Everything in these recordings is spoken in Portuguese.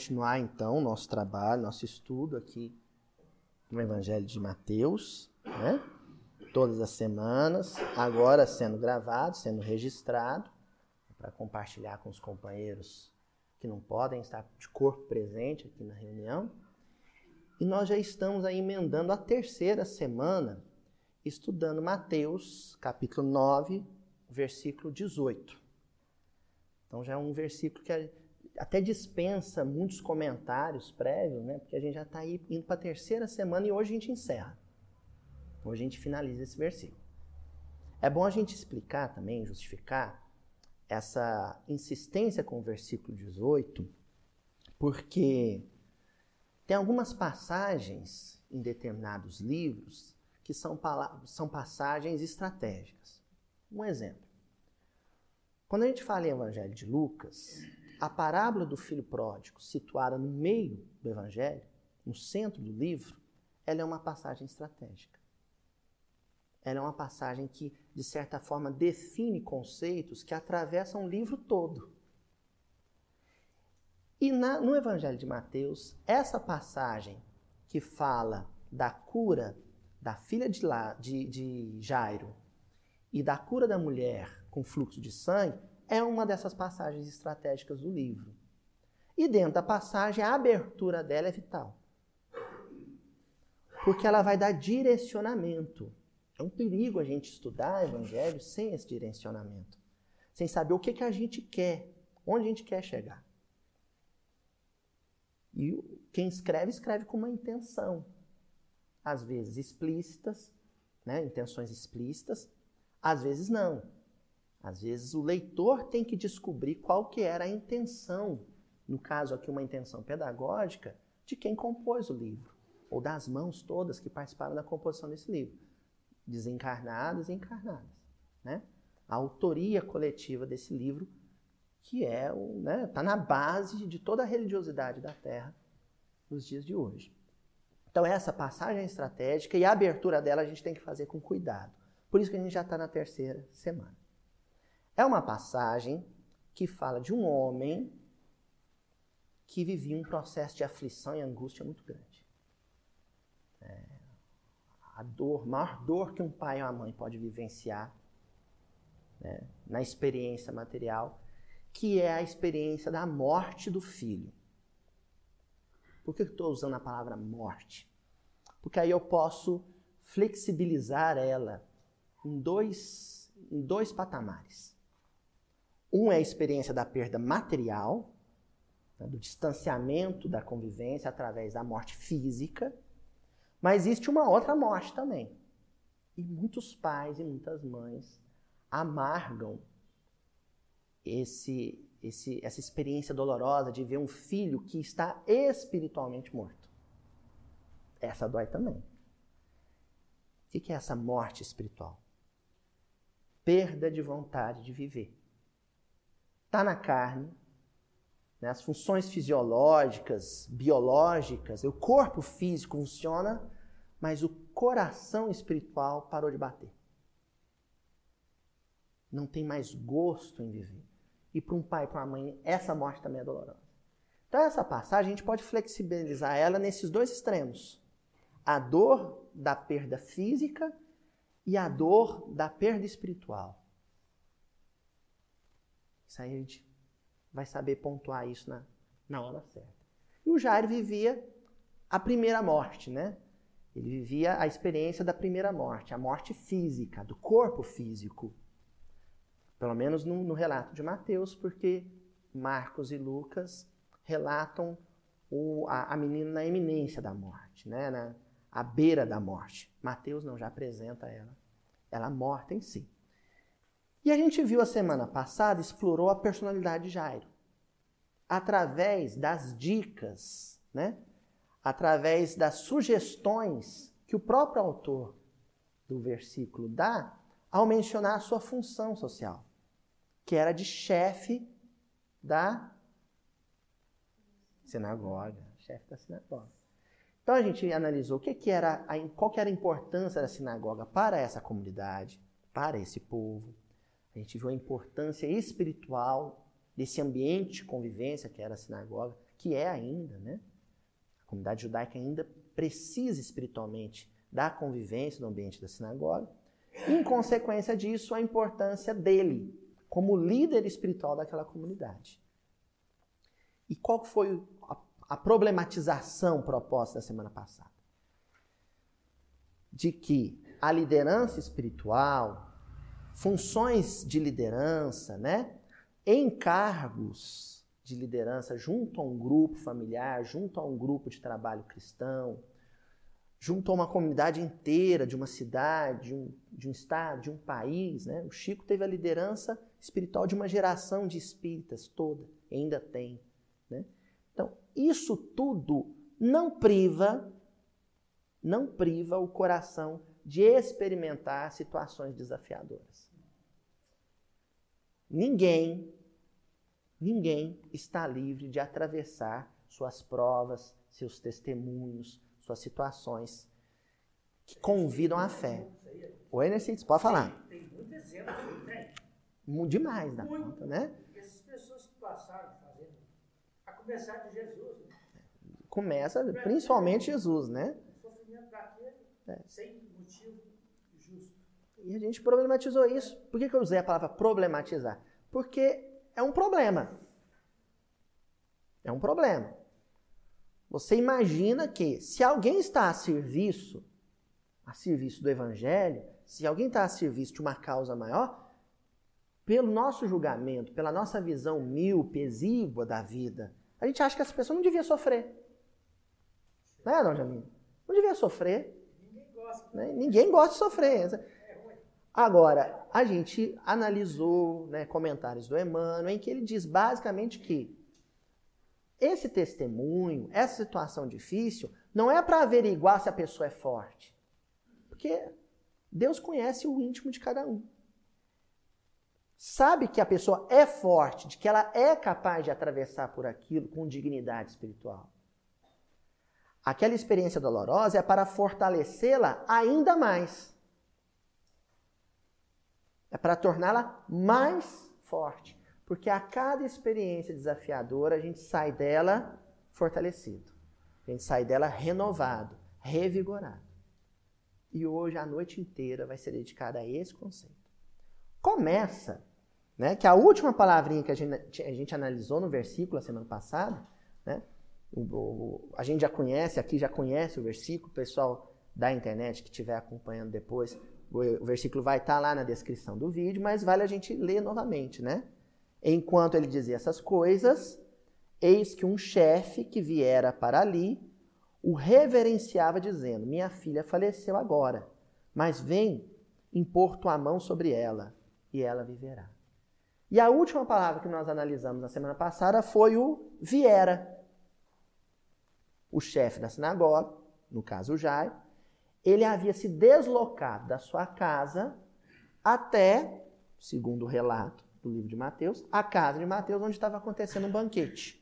continuar então nosso trabalho, nosso estudo aqui no Evangelho de Mateus, né? Todas as semanas, agora sendo gravado, sendo registrado, para compartilhar com os companheiros que não podem estar de corpo presente aqui na reunião. E nós já estamos aí emendando a terceira semana, estudando Mateus, capítulo 9, versículo 18. Então já é um versículo que até dispensa muitos comentários prévios, né? Porque a gente já está indo para a terceira semana e hoje a gente encerra. Hoje a gente finaliza esse versículo. É bom a gente explicar também, justificar essa insistência com o versículo 18, porque tem algumas passagens em determinados livros que são, são passagens estratégicas. Um exemplo. Quando a gente fala em Evangelho de Lucas, a parábola do filho pródigo, situada no meio do Evangelho, no centro do livro, ela é uma passagem estratégica. Ela é uma passagem que, de certa forma, define conceitos que atravessam o livro todo. E na, no Evangelho de Mateus, essa passagem que fala da cura da filha de, de, de Jairo e da cura da mulher com fluxo de sangue é uma dessas passagens estratégicas do livro. E dentro da passagem, a abertura dela é vital. Porque ela vai dar direcionamento. É um perigo a gente estudar evangelho sem esse direcionamento. Sem saber o que, que a gente quer, onde a gente quer chegar. E quem escreve, escreve com uma intenção. Às vezes explícitas, né? intenções explícitas, às vezes não. Às vezes o leitor tem que descobrir qual que era a intenção, no caso aqui uma intenção pedagógica, de quem compôs o livro, ou das mãos todas que participaram da composição desse livro, desencarnadas e encarnadas. Né? A autoria coletiva desse livro, que é o, né, tá na base de toda a religiosidade da Terra nos dias de hoje. Então essa passagem é estratégica e a abertura dela a gente tem que fazer com cuidado. Por isso que a gente já está na terceira semana. É uma passagem que fala de um homem que vivia um processo de aflição e angústia muito grande. É, a dor, maior dor que um pai ou uma mãe pode vivenciar né, na experiência material, que é a experiência da morte do filho. Por que eu estou usando a palavra morte? Porque aí eu posso flexibilizar ela em dois, em dois patamares. Um é a experiência da perda material, né, do distanciamento da convivência através da morte física, mas existe uma outra morte também. E muitos pais e muitas mães amargam esse, esse, essa experiência dolorosa de ver um filho que está espiritualmente morto. Essa dói também. O que é essa morte espiritual? Perda de vontade de viver está na carne, né? as funções fisiológicas, biológicas, o corpo físico funciona, mas o coração espiritual parou de bater. Não tem mais gosto em viver. E para um pai e para uma mãe, essa morte também é dolorosa. Então, essa passagem a gente pode flexibilizar ela nesses dois extremos: a dor da perda física e a dor da perda espiritual. Isso aí a gente vai saber pontuar isso na, na hora certa. E o Jairo vivia a primeira morte, né? Ele vivia a experiência da primeira morte, a morte física, do corpo físico. Pelo menos no, no relato de Mateus, porque Marcos e Lucas relatam o, a, a, menina na eminência da morte, né? na à beira da morte. Mateus não, já apresenta ela, ela morta em si. E a gente viu a semana passada, explorou a personalidade de Jairo. Através das dicas, né? através das sugestões que o próprio autor do versículo dá ao mencionar a sua função social, que era de chefe da sinagoga, chefe da sinagoga. Então a gente analisou o que, que era, qual que era a importância da sinagoga para essa comunidade, para esse povo. A gente viu a importância espiritual desse ambiente de convivência que era a sinagoga, que é ainda, né? A comunidade judaica ainda precisa espiritualmente da convivência no ambiente da sinagoga. Em consequência disso, a importância dele como líder espiritual daquela comunidade. E qual foi a, a problematização proposta da semana passada? De que a liderança espiritual, funções de liderança, né? encargos de liderança junto a um grupo familiar, junto a um grupo de trabalho cristão, junto a uma comunidade inteira, de uma cidade, de um, de um estado, de um país. Né? O Chico teve a liderança espiritual de uma geração de espíritas toda, ainda tem. Né? Então, isso tudo não priva, não priva o coração de experimentar situações desafiadoras. Ninguém, ninguém está livre de atravessar suas provas, seus testemunhos, suas situações que convidam à fé. Oi, Nercides, pode falar. Tem, tem muito exemplo, tem. Demais da muito. conta, né? Essas pessoas que passaram fazendo, a começar de Jesus. Né? Começa, principalmente Jesus, né? O sofrimento daquele, é. sem motivo e a gente problematizou isso. Por que, que eu usei a palavra problematizar? Porque é um problema. É um problema. Você imagina que se alguém está a serviço, a serviço do evangelho, se alguém está a serviço de uma causa maior, pelo nosso julgamento, pela nossa visão míope, exígua da vida, a gente acha que essa pessoa não devia sofrer. Não é, Dona Jamila? Não devia sofrer. Ninguém gosta. Né? Ninguém gosta de sofrer. Agora, a gente analisou né, comentários do Emmanuel em que ele diz basicamente que esse testemunho, essa situação difícil, não é para averiguar se a pessoa é forte. Porque Deus conhece o íntimo de cada um. Sabe que a pessoa é forte, de que ela é capaz de atravessar por aquilo com dignidade espiritual. Aquela experiência dolorosa é para fortalecê-la ainda mais é para torná-la mais forte. Porque a cada experiência desafiadora, a gente sai dela fortalecido. A gente sai dela renovado, revigorado. E hoje, a noite inteira, vai ser dedicada a esse conceito. Começa, né, que a última palavrinha que a gente, a gente analisou no versículo a semana passada, né, a gente já conhece, aqui já conhece o versículo, o pessoal da internet que estiver acompanhando depois o versículo vai estar tá lá na descrição do vídeo, mas vale a gente ler novamente, né? Enquanto ele dizia essas coisas, eis que um chefe que viera para ali o reverenciava, dizendo: Minha filha faleceu agora, mas vem impor tua mão sobre ela, e ela viverá. E a última palavra que nós analisamos na semana passada foi o viera. O chefe da sinagoga, no caso Jairo, ele havia se deslocado da sua casa até, segundo o relato do livro de Mateus, a casa de Mateus, onde estava acontecendo um banquete.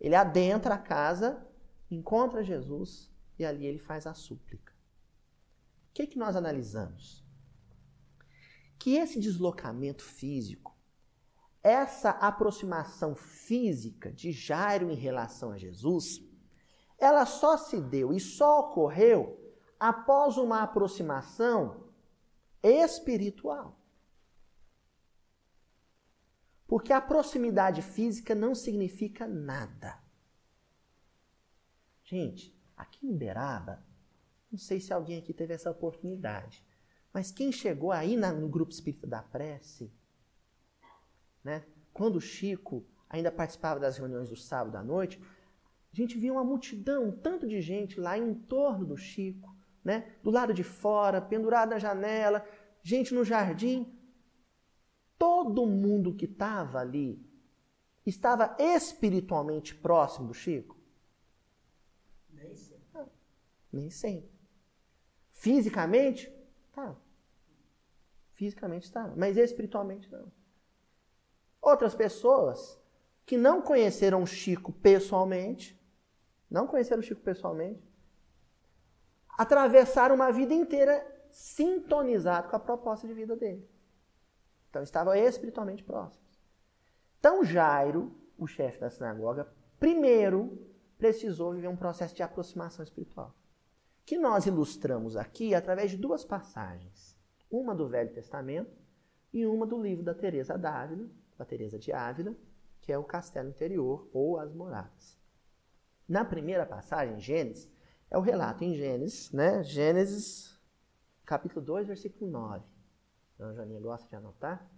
Ele adentra a casa, encontra Jesus e ali ele faz a súplica. O que, que nós analisamos? Que esse deslocamento físico, essa aproximação física de Jairo em relação a Jesus, ela só se deu e só ocorreu após uma aproximação espiritual. Porque a proximidade física não significa nada. Gente, aqui em Uberaba, não sei se alguém aqui teve essa oportunidade, mas quem chegou aí no grupo espírita da prece, né? Quando o Chico ainda participava das reuniões do sábado à noite, a gente via uma multidão, um tanto de gente lá em torno do Chico, né? Do lado de fora, pendurado na janela, gente no jardim. Todo mundo que estava ali estava espiritualmente próximo do Chico? Nem sempre. Ah, nem sempre. Fisicamente? Tá. Fisicamente está, mas espiritualmente não. Outras pessoas que não conheceram o Chico pessoalmente, não conheceram o Chico pessoalmente, atravessaram uma vida inteira sintonizado com a proposta de vida dele. Então estavam espiritualmente próximos. Então Jairo, o chefe da sinagoga, primeiro precisou viver um processo de aproximação espiritual, que nós ilustramos aqui através de duas passagens, uma do Velho Testamento e uma do livro da Teresa d'Ávila, da Teresa de Ávila, que é o castelo interior ou as moradas. Na primeira passagem, Gênesis, é o relato em Gênesis, né? Gênesis, capítulo 2, versículo 9. A Janinha gosta de anotar.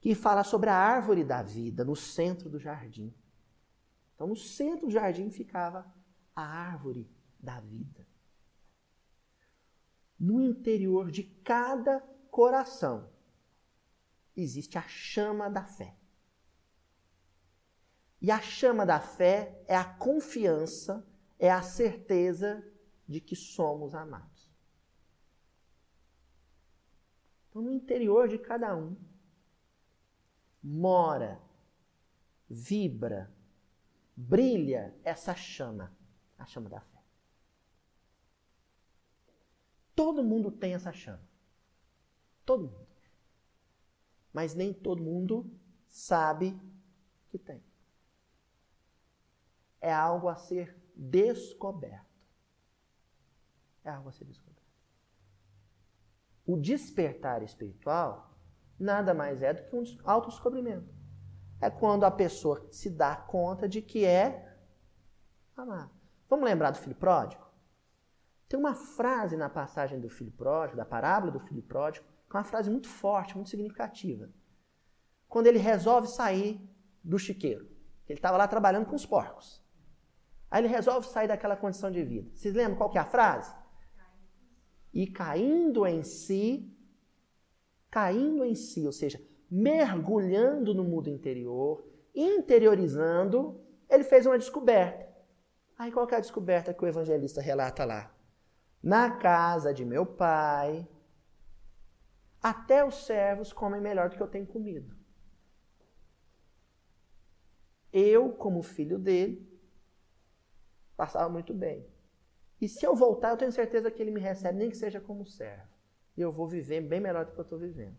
Que fala sobre a árvore da vida no centro do jardim. Então, no centro do jardim ficava a árvore da vida. No interior de cada coração existe a chama da fé. E a chama da fé é a confiança, é a certeza de que somos amados. Então, no interior de cada um, mora, vibra, brilha essa chama, a chama da fé. Todo mundo tem essa chama. Todo mundo. Mas nem todo mundo sabe que tem é algo a ser descoberto. É algo a ser descoberto. O despertar espiritual nada mais é do que um autodescobrimento. É quando a pessoa se dá conta de que é amado. Vamos lembrar do filho pródigo? Tem uma frase na passagem do filho pródigo, da parábola do filho pródigo, que é uma frase muito forte, muito significativa. Quando ele resolve sair do chiqueiro. Ele estava lá trabalhando com os porcos. Aí ele resolve sair daquela condição de vida. Vocês lembram qual que é a frase? E caindo em si, caindo em si, ou seja, mergulhando no mundo interior, interiorizando, ele fez uma descoberta. Aí qual que é a descoberta que o evangelista relata lá? Na casa de meu pai, até os servos comem melhor do que eu tenho comido. Eu, como filho dele, Passava muito bem. E se eu voltar, eu tenho certeza que ele me recebe, nem que seja como servo. E eu vou viver bem melhor do que eu estou vivendo.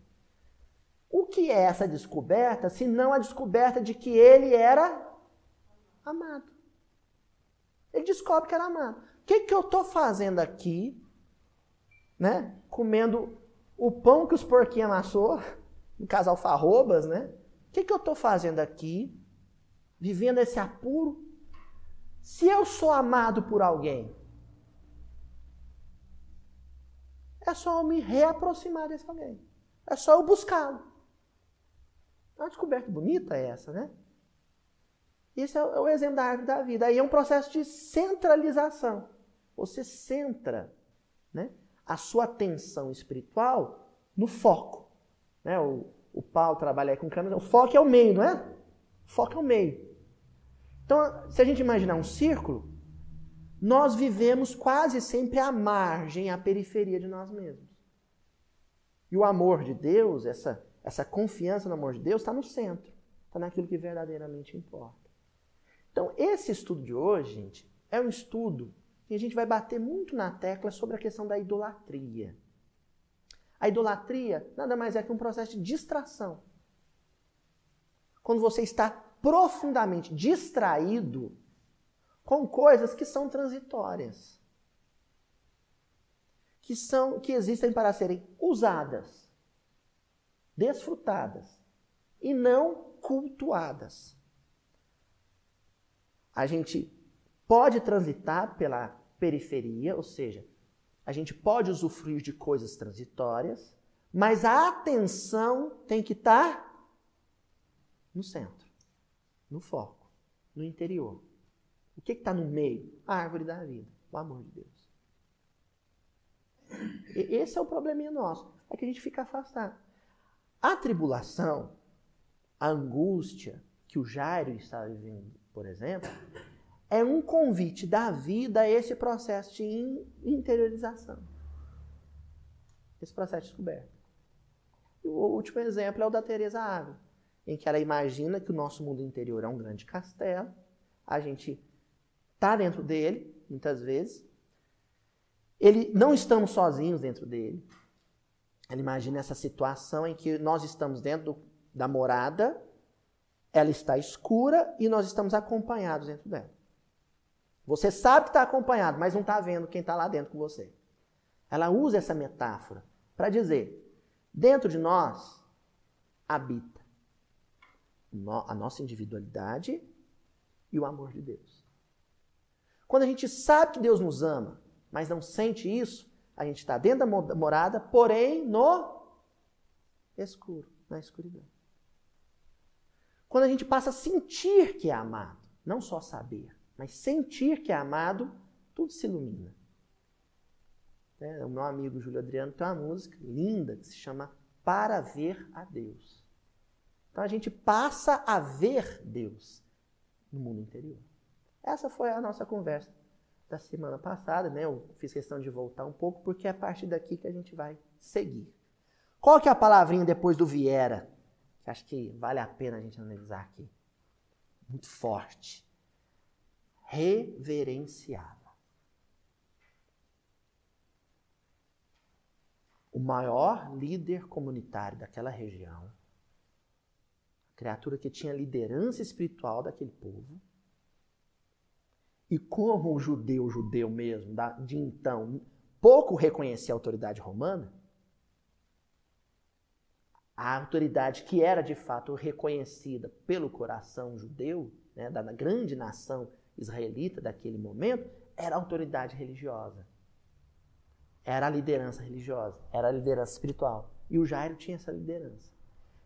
O que é essa descoberta, se não a descoberta de que ele era amado? Ele descobre que era amado. O que, que eu estou fazendo aqui, né? Comendo o pão que os porquinhos amassou, no caso alfarrobas, né? O que, que eu estou fazendo aqui, vivendo esse apuro se eu sou amado por alguém, é só eu me reaproximar desse alguém. É só eu buscá-lo. É uma descoberta bonita essa, né? Esse é o exemplo da árvore da vida. Aí é um processo de centralização. Você centra né, a sua atenção espiritual no foco. Né? O, o trabalha aí com câmera. O foco é o meio, não é? O foco é o meio. Então, se a gente imaginar um círculo, nós vivemos quase sempre à margem, à periferia de nós mesmos. E o amor de Deus, essa, essa confiança no amor de Deus, está no centro, está naquilo que verdadeiramente importa. Então, esse estudo de hoje, gente, é um estudo que a gente vai bater muito na tecla sobre a questão da idolatria. A idolatria nada mais é que um processo de distração. Quando você está profundamente distraído com coisas que são transitórias. Que são que existem para serem usadas, desfrutadas e não cultuadas. A gente pode transitar pela periferia, ou seja, a gente pode usufruir de coisas transitórias, mas a atenção tem que estar no centro no foco, no interior. O que está no meio? A árvore da vida, o amor de Deus. E esse é o probleminha nosso, é que a gente fica afastado. A tribulação, a angústia que o Jairo está vivendo, por exemplo, é um convite da vida a esse processo de interiorização. Esse processo de descoberta. E o último exemplo é o da Teresa Ávila em que ela imagina que o nosso mundo interior é um grande castelo, a gente está dentro dele, muitas vezes, ele não estamos sozinhos dentro dele. Ela imagina essa situação em que nós estamos dentro da morada ela está escura e nós estamos acompanhados dentro dela. Você sabe que está acompanhado, mas não está vendo quem está lá dentro com você. Ela usa essa metáfora para dizer: dentro de nós habita a nossa individualidade e o amor de Deus. Quando a gente sabe que Deus nos ama, mas não sente isso, a gente está dentro da morada, porém no escuro, na escuridão. Quando a gente passa a sentir que é amado, não só saber, mas sentir que é amado, tudo se ilumina. É, o meu amigo Júlio Adriano tem uma música linda que se chama Para Ver a Deus. Então a gente passa a ver Deus no mundo interior. Essa foi a nossa conversa da semana passada, né? Eu fiz questão de voltar um pouco porque é a partir daqui que a gente vai seguir. Qual que é a palavrinha depois do viera? Que acho que vale a pena a gente analisar aqui. Muito forte. Reverenciava. O maior líder comunitário daquela região, criatura que tinha liderança espiritual daquele povo, e como o judeu, judeu mesmo, de então, pouco reconhecia a autoridade romana, a autoridade que era de fato reconhecida pelo coração judeu, né, da grande nação israelita daquele momento, era a autoridade religiosa. Era a liderança religiosa, era a liderança espiritual. E o Jairo tinha essa liderança.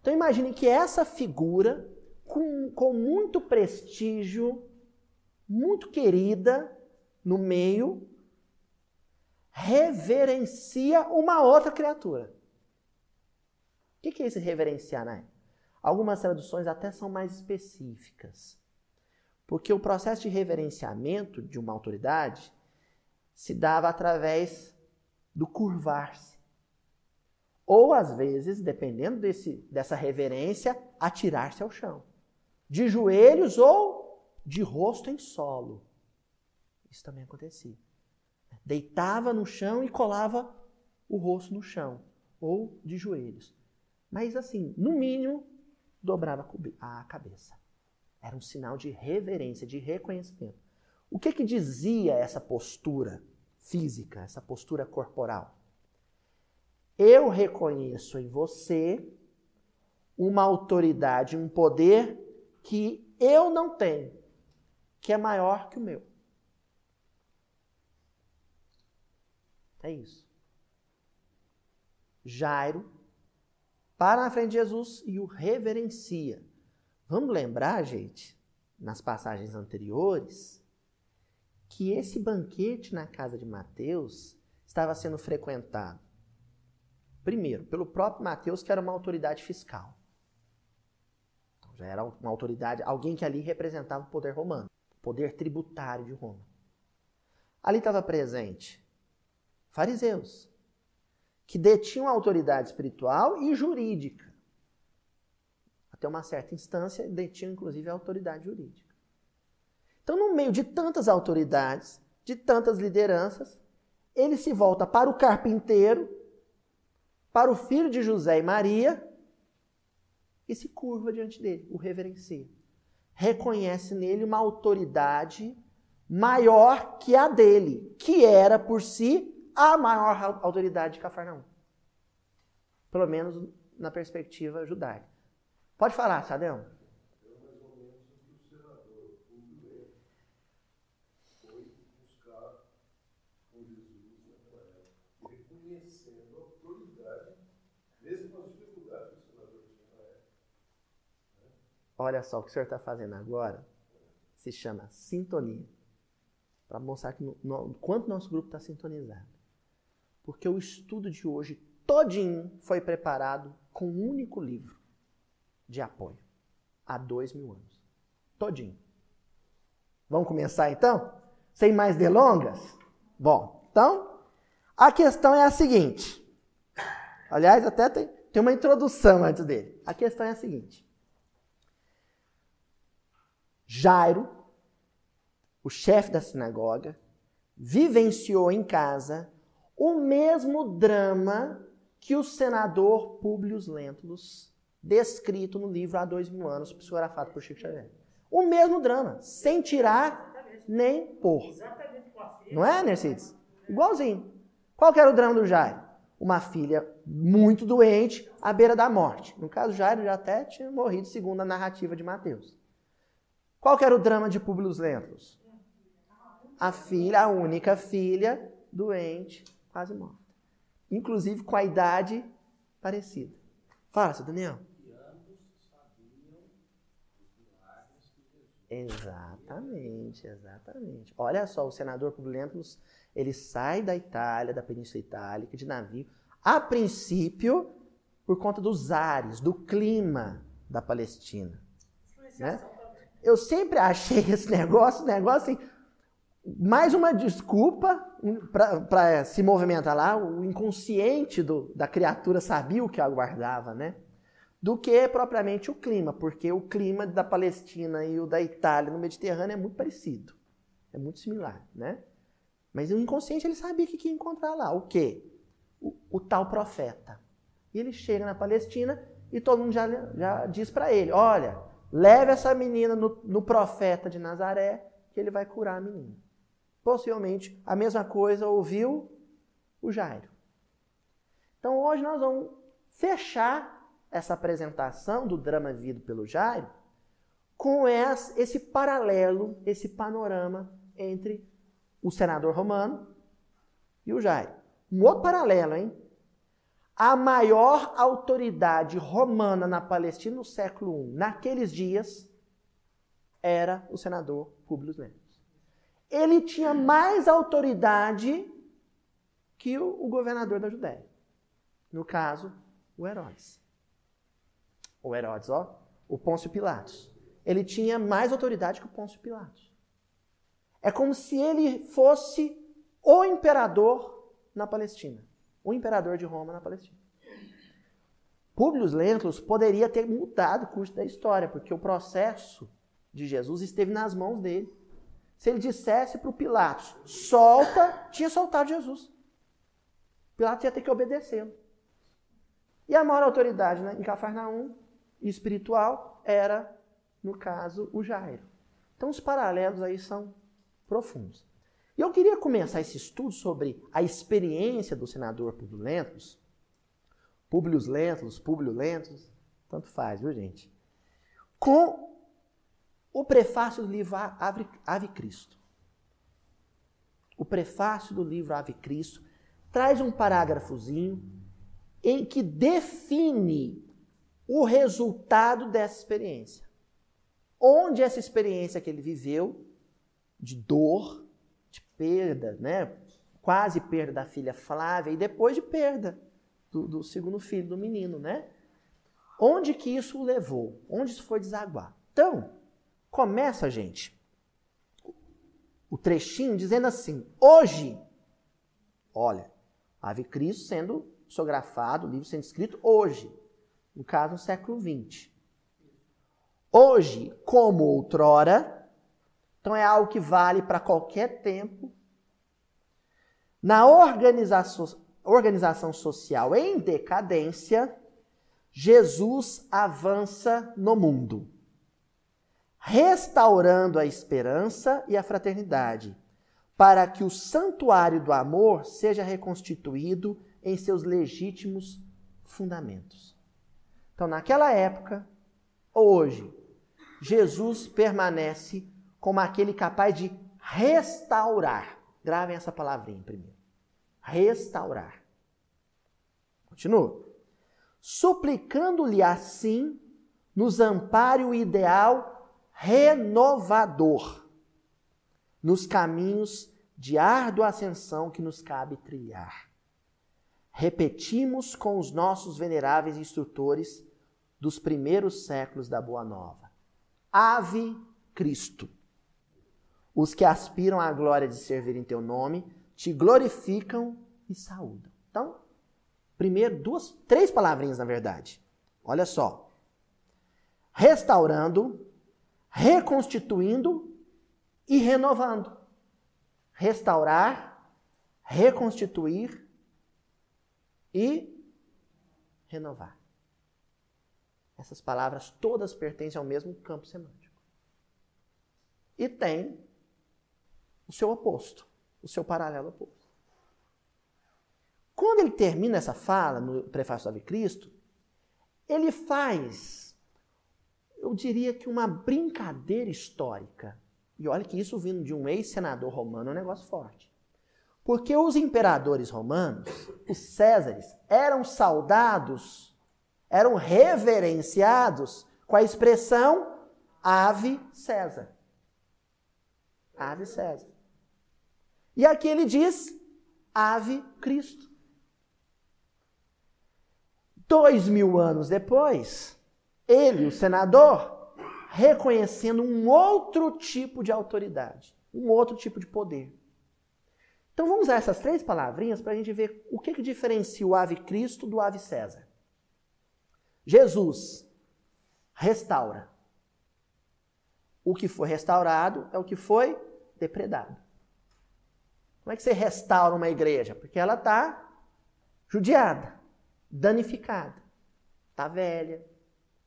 Então imagine que essa figura, com, com muito prestígio, muito querida no meio, reverencia uma outra criatura. O que é esse reverenciar, né? Algumas traduções até são mais específicas. Porque o processo de reverenciamento de uma autoridade se dava através do curvar-se. Ou, às vezes, dependendo desse, dessa reverência, atirar-se ao chão. De joelhos ou de rosto em solo. Isso também acontecia. Deitava no chão e colava o rosto no chão, ou de joelhos. Mas assim, no mínimo, dobrava a cabeça. Era um sinal de reverência, de reconhecimento. O que que dizia essa postura física, essa postura corporal? Eu reconheço em você uma autoridade, um poder que eu não tenho que é maior que o meu. É isso. Jairo para na frente de Jesus e o reverencia. Vamos lembrar, gente, nas passagens anteriores, que esse banquete na casa de Mateus estava sendo frequentado, primeiro, pelo próprio Mateus, que era uma autoridade fiscal. Então, já era uma autoridade, alguém que ali representava o poder romano poder tributário de Roma. Ali estava presente fariseus, que detinham autoridade espiritual e jurídica. Até uma certa instância, detinham inclusive a autoridade jurídica. Então, no meio de tantas autoridades, de tantas lideranças, ele se volta para o carpinteiro, para o filho de José e Maria, e se curva diante dele, o reverencia reconhece nele uma autoridade maior que a dele, que era por si a maior autoridade de Cafarnaum. Pelo menos na perspectiva judaica. Pode falar, Sadão. Olha só, o que o senhor está fazendo agora se chama sintonia. Para mostrar que no, no, quanto nosso grupo está sintonizado. Porque o estudo de hoje todinho foi preparado com um único livro de apoio. Há dois mil anos. Todinho. Vamos começar então? Sem mais delongas? Bom, então, a questão é a seguinte. Aliás, até tem, tem uma introdução antes dele. A questão é a seguinte. Jairo, o chefe da sinagoga, vivenciou em casa o mesmo drama que o senador Públio Lentulus descrito no livro Há Dois Mil Anos, psicografado por Chico Xavier. O mesmo drama, sem tirar nem pôr. Não é, Nercides? Igualzinho. Qual era o drama do Jairo? Uma filha muito doente, à beira da morte. No caso, Jairo já até tinha morrido, segundo a narrativa de Mateus. Qual que era o drama de Públio Lentulus? A filha, a única filha, doente, quase morta. Inclusive com a idade parecida. Fala, seu Daniel. Exatamente, exatamente. Olha só, o senador Publio Lentulus, ele sai da Itália, da Península Itálica, de navio, a princípio, por conta dos ares, do clima da Palestina. Né? Eu sempre achei esse negócio, negócio assim, mais uma desculpa para se movimentar lá. O inconsciente do, da criatura sabia o que aguardava, né? do que propriamente o clima, porque o clima da Palestina e o da Itália no Mediterrâneo é muito parecido, é muito similar, né? Mas o inconsciente ele sabia que ia encontrar lá, o quê? O, o tal profeta. E ele chega na Palestina e todo mundo já, já diz para ele, olha, leve essa menina no, no profeta de Nazaré que ele vai curar a menina. Possivelmente a mesma coisa ouviu o Jairo. Então hoje nós vamos fechar essa apresentação do drama vivido pelo Jairo com esse paralelo, esse panorama entre o senador romano e o Jairo. Um outro paralelo, hein? A maior autoridade romana na Palestina no século I, naqueles dias, era o senador Publius Lentulus. Ele tinha mais autoridade que o, o governador da Judéia. No caso, o Herodes o Herodes, ó, o Pôncio Pilatos. Ele tinha mais autoridade que o Pôncio Pilatos. É como se ele fosse o imperador na Palestina. O imperador de Roma na Palestina. Públio Lentulus poderia ter mudado o curso da história, porque o processo de Jesus esteve nas mãos dele. Se ele dissesse para o Pilatos, solta, tinha soltado Jesus. Pilatos ia ter que obedecê-lo. E a maior autoridade né, em Cafarnaum espiritual era, no caso, o Jairo. Então os paralelos aí são profundos. E eu queria começar esse estudo sobre a experiência do senador Publio Lentulus, Publio Lentulus, Publio Lentulus, tanto faz, viu gente? Com o prefácio do livro Ave, Ave Cristo. O prefácio do livro Ave Cristo traz um parágrafozinho em que define o resultado dessa experiência. Onde essa experiência que ele viveu, de dor, perda, né? quase perda da filha Flávia, e depois de perda do, do segundo filho do menino, né? Onde que isso o levou? Onde isso foi desaguar? Então, começa, gente, o trechinho dizendo assim: hoje, olha, Ave Cristo sendo psicografado, o livro sendo escrito hoje no caso, no século XX. Hoje, como outrora, então é algo que vale para qualquer tempo. Na organização, organização social em decadência, Jesus avança no mundo, restaurando a esperança e a fraternidade, para que o santuário do amor seja reconstituído em seus legítimos fundamentos. Então, naquela época, hoje, Jesus permanece como aquele capaz de restaurar. Gravem essa palavrinha primeiro. Restaurar. Continua. Suplicando-lhe assim, nos ampare o ideal renovador nos caminhos de árdua ascensão que nos cabe trilhar. Repetimos com os nossos veneráveis instrutores dos primeiros séculos da Boa Nova. Ave Cristo. Os que aspiram à glória de servir em teu nome te glorificam e saúdam. Então, primeiro, duas, três palavrinhas na verdade. Olha só. Restaurando, reconstituindo e renovando. Restaurar, reconstituir e renovar. Essas palavras todas pertencem ao mesmo campo semântico. E tem o seu oposto, o seu paralelo oposto. Quando ele termina essa fala no prefácio do Ave Cristo, ele faz, eu diria que uma brincadeira histórica. E olha que isso vindo de um ex-senador romano é um negócio forte. Porque os imperadores romanos, os Césares, eram saudados, eram reverenciados com a expressão Ave César. Ave César. E aqui ele diz Ave Cristo. Dois mil anos depois, ele, o senador, reconhecendo um outro tipo de autoridade, um outro tipo de poder. Então vamos usar essas três palavrinhas para a gente ver o que, que diferencia o ave Cristo do ave César. Jesus restaura. O que foi restaurado é o que foi depredado. Como é que você restaura uma igreja? Porque ela está judiada, danificada, está velha,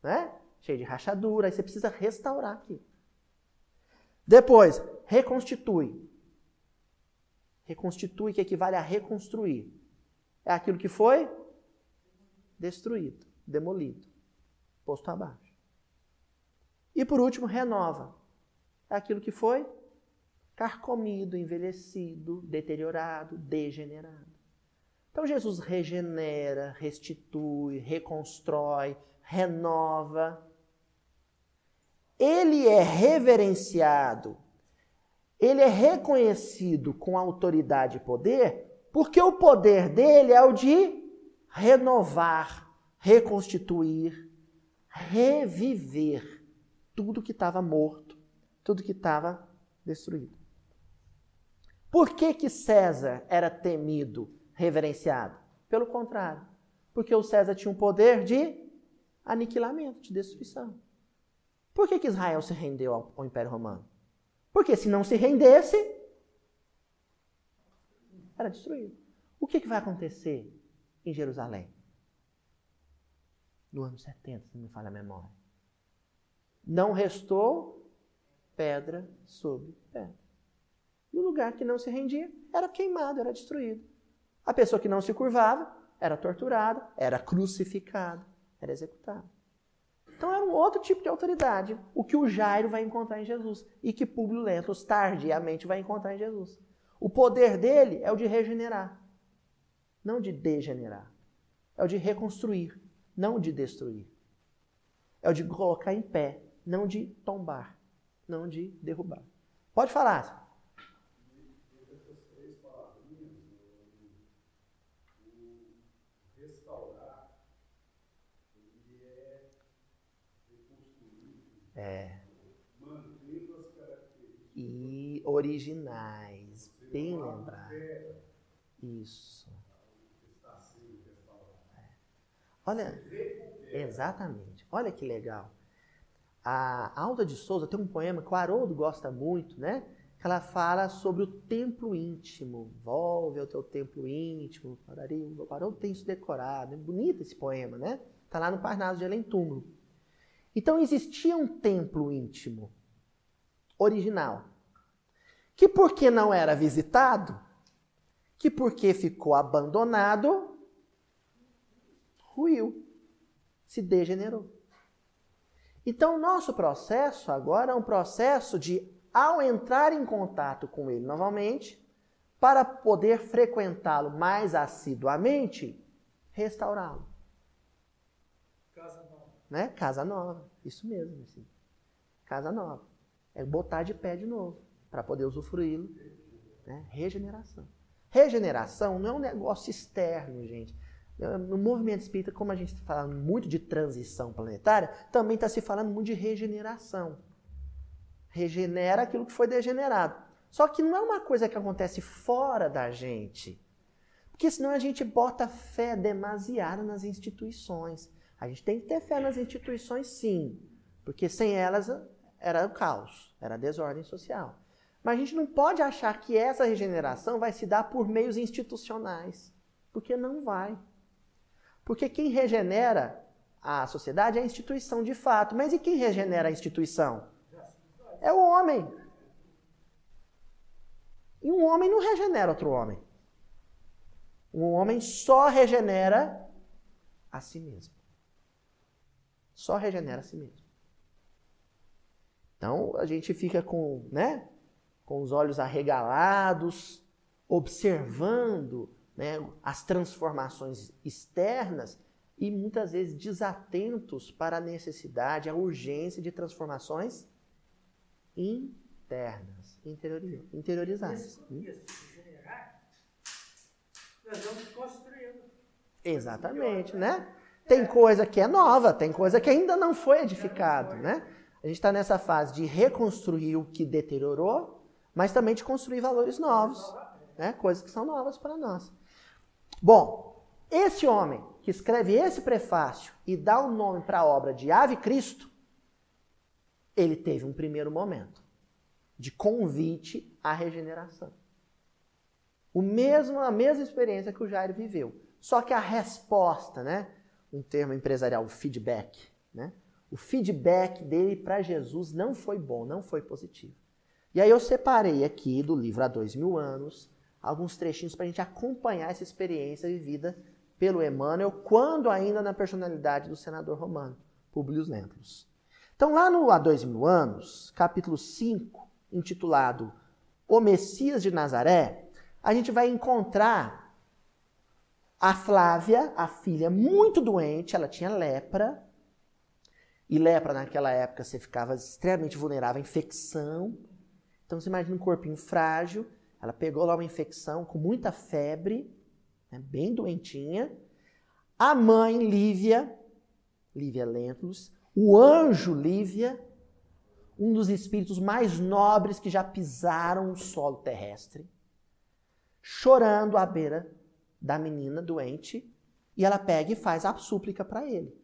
né? cheia de rachadura, aí você precisa restaurar aqui. Depois, reconstitui. Reconstitui, que equivale a reconstruir. É aquilo que foi destruído, demolido, posto abaixo. E por último, renova. É aquilo que foi carcomido, envelhecido, deteriorado, degenerado. Então Jesus regenera, restitui, reconstrói, renova. Ele é reverenciado, ele é reconhecido com autoridade e poder, porque o poder dele é o de renovar, reconstituir, reviver tudo que estava morto, tudo que estava destruído. Por que, que César era temido, reverenciado? Pelo contrário, porque o César tinha um poder de aniquilamento, de destruição. Por que, que Israel se rendeu ao, Império Romano? Porque se não se rendesse, era destruído. O que, que vai acontecer em Jerusalém? No ano 70, se não me falha a memória. Não restou pedra sobre pedra. E o lugar que não se rendia era queimado, era destruído. A pessoa que não se curvava era torturada, era crucificada, era executada. Então era um outro tipo de autoridade, o que o Jairo vai encontrar em Jesus e que Públio Lentulus tardiamente vai encontrar em Jesus. O poder dele é o de regenerar, não de degenerar. É o de reconstruir, não de destruir. É o de colocar em pé, não de tombar, não de derrubar. Pode falar. É. E originais, bem lembrado. Isso. É. Olha, exatamente. Olha que legal. A Alda de Souza tem um poema que o Haroldo gosta muito, né? Que ela fala sobre o templo íntimo. Volve ao teu templo íntimo. O Haroldo tem isso decorado. É bonito esse poema, né? Está lá no Parnaso de Além Túmulo. Então existia um templo íntimo, original, que porque não era visitado, que porque ficou abandonado, ruiu, se degenerou. Então, nosso processo agora é um processo de, ao entrar em contato com ele novamente, para poder frequentá-lo mais assiduamente, restaurá-lo né? Casa nova, isso mesmo. Assim. Casa nova. É botar de pé de novo, para poder usufruí-lo. Né? Regeneração. Regeneração não é um negócio externo, gente. No movimento espírita, como a gente está falando muito de transição planetária, também está se falando muito de regeneração. Regenera aquilo que foi degenerado. Só que não é uma coisa que acontece fora da gente. Porque senão a gente bota fé demasiada nas instituições. A gente tem que ter fé nas instituições, sim, porque sem elas era o caos, era a desordem social. Mas a gente não pode achar que essa regeneração vai se dar por meios institucionais, porque não vai. Porque quem regenera a sociedade é a instituição de fato. Mas e quem regenera a instituição? É o homem. E um homem não regenera outro homem. Um homem só regenera a si mesmo. Só regenera a si mesmo. Então a gente fica com, né, com os olhos arregalados, observando né, as transformações externas e muitas vezes desatentos para a necessidade, a urgência de transformações internas, interiorizadas. Nós vamos construindo. Exatamente, né? Tem coisa que é nova, tem coisa que ainda não foi edificado, né? A gente está nessa fase de reconstruir o que deteriorou, mas também de construir valores novos, né? Coisas que são novas para nós. Bom, esse homem que escreve esse prefácio e dá o nome para a obra de Ave Cristo, ele teve um primeiro momento de convite à regeneração. O mesmo, a mesma experiência que o Jairo viveu. Só que a resposta, né? Um termo empresarial, o feedback, né? O feedback dele para Jesus não foi bom, não foi positivo. E aí eu separei aqui do livro Há Dois Mil Anos alguns trechinhos para a gente acompanhar essa experiência vivida pelo Emmanuel, quando ainda na personalidade do senador romano, Publio Lentulus. Então, lá no Há Dois Mil Anos, capítulo 5, intitulado O Messias de Nazaré, a gente vai encontrar a Flávia, a filha, muito doente, ela tinha lepra, e lepra naquela época você ficava extremamente vulnerável à infecção. Então você imagina um corpinho frágil, ela pegou lá uma infecção com muita febre, né, bem doentinha. A mãe, Lívia, Lívia Lentulus, o anjo Lívia, um dos espíritos mais nobres que já pisaram o solo terrestre, chorando à beira da menina doente, e ela pega e faz a súplica para ele,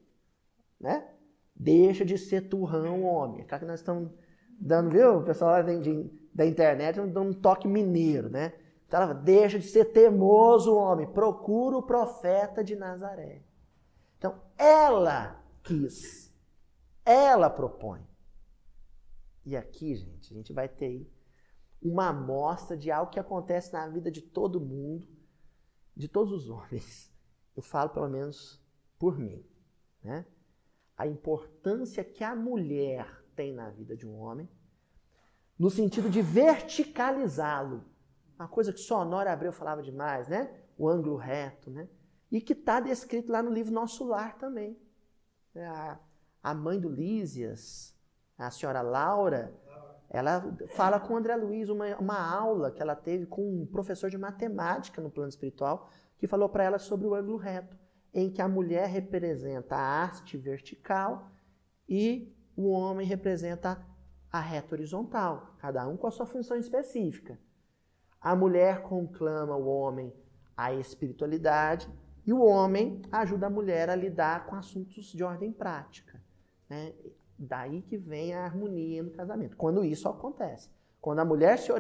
né? Deixa de ser turrão, homem. Aquela que nós estamos dando, viu? O pessoal lá da internet dando um toque mineiro, né? Então ela deixa de ser teimoso, homem, procura o profeta de Nazaré. Então, ela quis, ela propõe. E aqui, gente, a gente vai ter uma amostra de algo que acontece na vida de todo mundo, de todos os homens. Eu falo pelo menos por mim, né? A importância que a mulher tem na vida de um homem, no sentido de verticalizá-lo uma coisa que só Honório Abreu falava demais, né? O ângulo reto, né? E que está descrito lá no livro Nosso Lar também. É, a, a mãe do Lísias, a senhora Laura, ela fala com o André Luiz uma, uma aula que ela teve com um professor de matemática no plano espiritual, que falou para ela sobre o ângulo reto, em que a mulher representa a haste vertical e o homem representa a reta horizontal, cada um com a sua função específica. A mulher conclama o homem à espiritualidade e o homem ajuda a mulher a lidar com assuntos de ordem prática. Né? Daí que vem a harmonia no casamento. Quando isso acontece. Quando a mulher se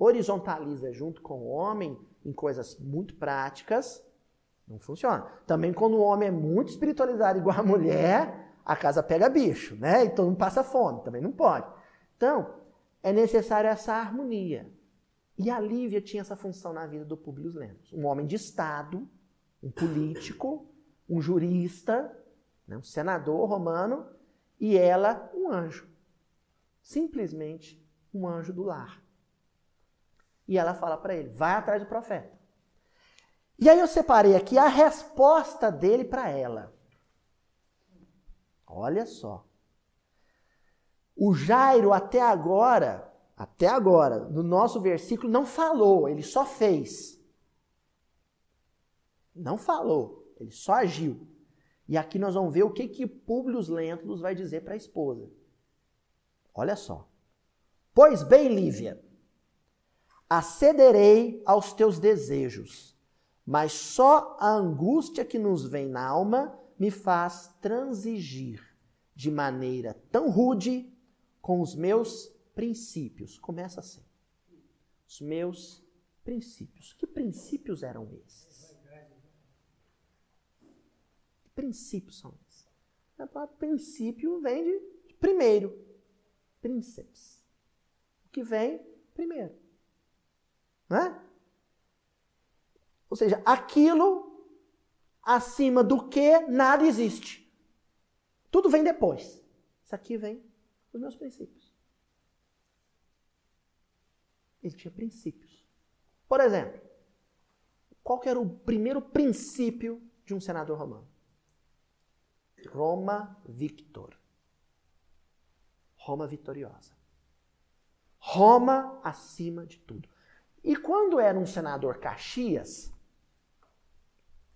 horizontaliza junto com o homem em coisas muito práticas, não funciona. Também quando o homem é muito espiritualizado igual a mulher, a casa pega bicho, né? E todo mundo passa fome, também não pode. Então, é necessária essa harmonia. E a Lívia tinha essa função na vida do Publius Lentulus. Um homem de Estado, um político, um jurista, né, um senador romano, e ela um anjo. Simplesmente um anjo do lar. E ela fala para ele: vai atrás do profeta. E aí eu separei aqui a resposta dele para ela. Olha só. O Jairo até agora até agora, no nosso versículo, não falou, ele só fez. Não falou, ele só agiu. E aqui nós vamos ver o que que Públio Lentulus vai dizer para a esposa. Olha só. Pois bem, Lívia, acederei aos teus desejos, mas só a angústia que nos vem na alma me faz transigir de maneira tão rude com os meus princípios. Começa assim. Os meus princípios. Que princípios eram esses? Princípios são esses? A palavra princípio vem de primeiro. Princeps. O que vem primeiro. Não é? Ou seja, aquilo acima do que nada existe. Tudo vem depois. Isso aqui vem dos meus princípios. Ele tinha princípios. Por exemplo, qual era o primeiro princípio de um senador romano? Roma Victor. Roma vitoriosa. Roma acima de tudo. E quando era um senador Caxias,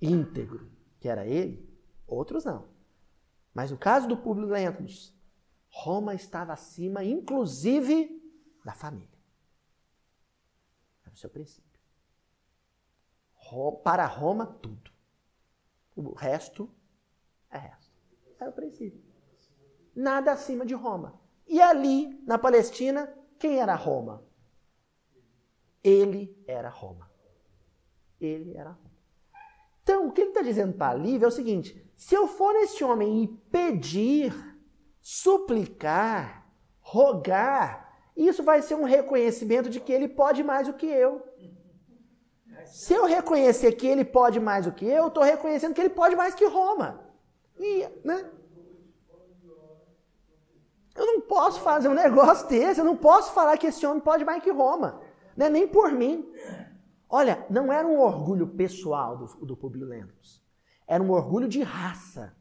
íntegro, que era ele, outros não. Mas no caso do Públio Lentulus, Roma estava acima, inclusive, da família. Era o seu princípio. Para Roma, tudo. O resto é resto. Era o princípio. Nada acima de Roma. E ali, na Palestina, quem era Roma? Ele era Roma. Ele era Roma. Então, o que ele está dizendo para Lívia é o seguinte: se eu for nesse homem e pedir, suplicar, rogar, isso vai ser um reconhecimento de que ele pode mais do que eu. Se eu reconhecer que ele pode mais do que eu, estou reconhecendo que ele pode mais que Roma. Né? Eu não posso fazer um negócio desse, eu não posso falar que esse homem pode mais que Roma. Né? Nem por mim. Olha, não era um orgulho pessoal do, do Publio Lentulus. Era um orgulho de raça.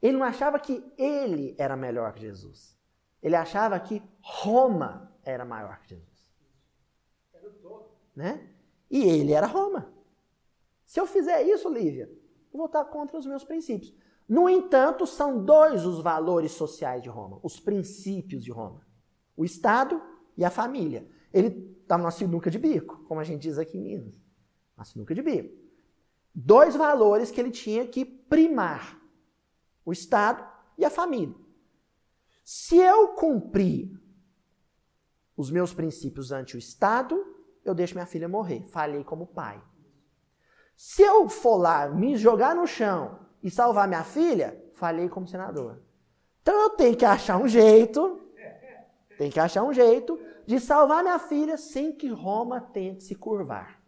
Ele não achava que ele era melhor que Jesus. Ele achava que Roma era maior que Jesus. Né? E ele era Roma. Se eu fizer isso, Lívia, estar contra os meus princípios. No entanto, são dois os valores sociais de Roma, os princípios de Roma: o Estado e a família. Ele está numa sinuca de bico, como a gente diz aqui em Minas. Uma sinuca de bico. Dois valores que ele tinha que primar: o Estado e a família. Se eu cumprir os meus princípios ante o Estado, eu deixo minha filha morrer. Falhei como pai. Se eu for lá me jogar no chão e salvar minha filha, falhei como senador. Então eu tenho que achar um jeito, tenho que achar um jeito de salvar minha filha sem que Roma tente se curvar.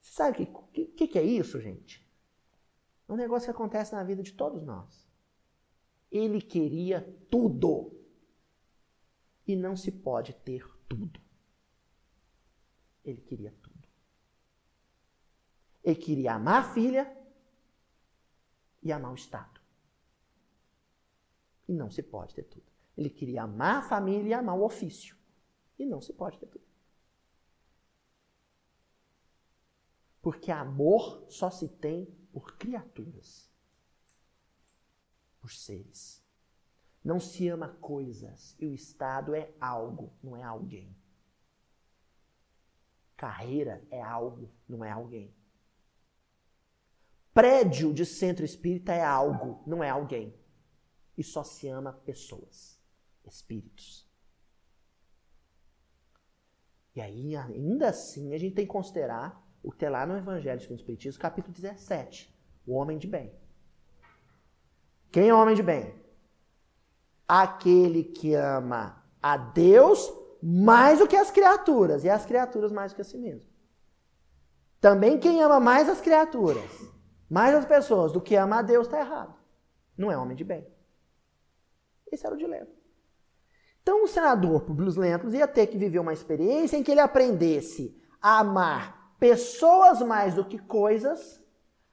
Você sabe o que, que, que é isso, gente? É um negócio que acontece na vida de todos nós. Ele queria tudo. E não se pode ter tudo. Ele queria tudo. Ele queria amar a filha e amar o Estado. E não se pode ter tudo. Ele queria amar a família e amar o ofício. E não se pode ter tudo. Porque amor só se tem por criaturas, por seres. Não se ama coisas e o Estado é algo, não é alguém. Carreira é algo, não é alguém. Prédio de centro espírita é algo, não é alguém. E só se ama pessoas, espíritos. E aí, ainda assim, a gente tem que considerar o que tem lá no Evangelho segundo o Espiritismo, capítulo 17. O homem de bem. Quem é o homem de bem? Aquele que ama a Deus mais do que as criaturas, e as criaturas mais do que a si mesmo. Também quem ama mais as criaturas mais as pessoas do que ama a Deus está errado. Não é homem de bem. Esse era o dilema. Então o senador Publius Lentulus ia ter que viver uma experiência em que ele aprendesse a amar pessoas mais do que coisas,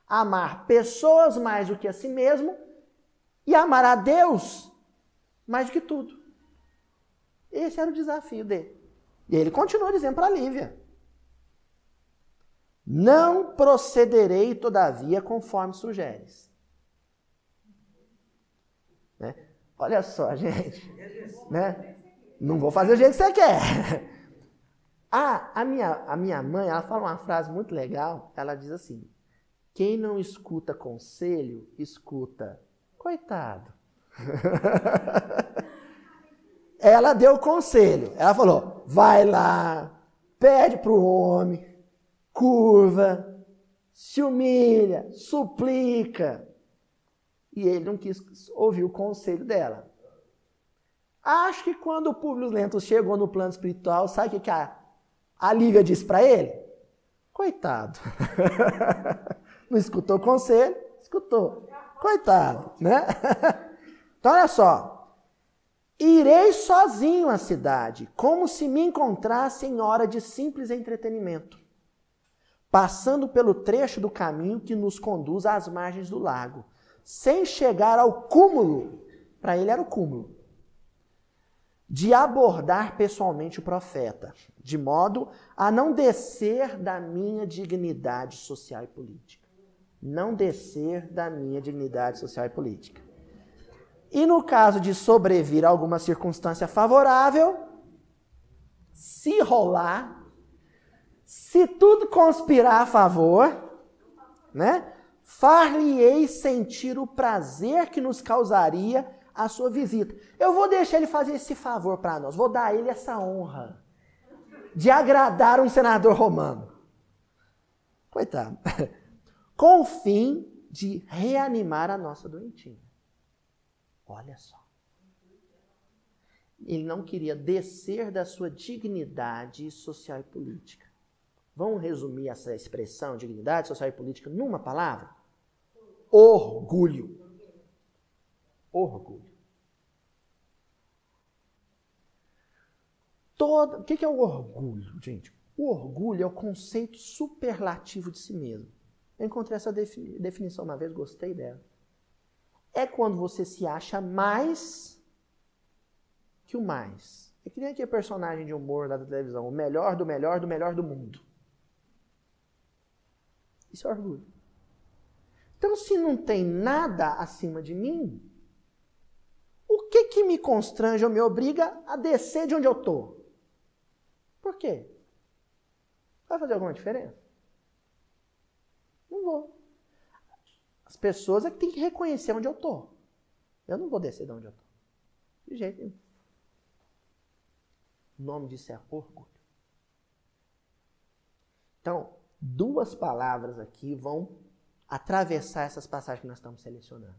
amar pessoas mais do que a si mesmo e amar a Deus mais do que tudo. Esse era o desafio dele. E ele continua dizendo para Lívia: não procederei, todavia, conforme sugeres. Né? Olha só, gente. Né? Não vou fazer o jeito que você quer. Ah, a minha, a minha mãe, ela fala uma frase muito legal. Ela diz assim: Quem não escuta conselho, escuta. Coitado. ela deu conselho. Ela falou: vai lá, pede para o homem, curva, se humilha, suplica. E ele não quis ouvir o conselho dela. Acho que quando o Públio Lento chegou no plano espiritual, sabe o que a, a Lívia disse para ele? Coitado. não escutou o conselho? Escutou. Coitado, né? Então, olha só. Irei sozinho à cidade, como se me encontrasse em hora de simples entretenimento, passando pelo trecho do caminho que nos conduz às margens do lago, sem chegar ao cúmulo. Para ele era o cúmulo de abordar pessoalmente o profeta, de modo a não descer da minha dignidade social e política. Não descer da minha dignidade social e política. E no caso de sobrevir alguma circunstância favorável, se rolar, se tudo conspirar a favor, né? Far-lhe-ei sentir o prazer que nos causaria a sua visita. Eu vou deixar ele fazer esse favor para nós, vou dar a ele essa honra de agradar um senador romano. Coitado. Com o fim de reanimar a nossa doentinha. Olha só. Ele não queria descer da sua dignidade social e política. Vamos resumir essa expressão, dignidade social e política, numa palavra? Orgulho. Orgulho. Todo... O que é o orgulho, gente? O orgulho é o conceito superlativo de si mesmo. Eu encontrei essa definição uma vez, gostei dela. É quando você se acha mais que o mais. É que nem aquele personagem de humor da televisão, o melhor do melhor do melhor do mundo. Isso é orgulho. Então, se não tem nada acima de mim, o que que me constrange ou me obriga a descer de onde eu estou? Por quê? Vai fazer alguma diferença? Não vou. As pessoas é que têm que reconhecer onde eu estou. Eu não vou descer de onde eu estou. De jeito nenhum. O nome disso é orgulho. Então, duas palavras aqui vão atravessar essas passagens que nós estamos selecionando: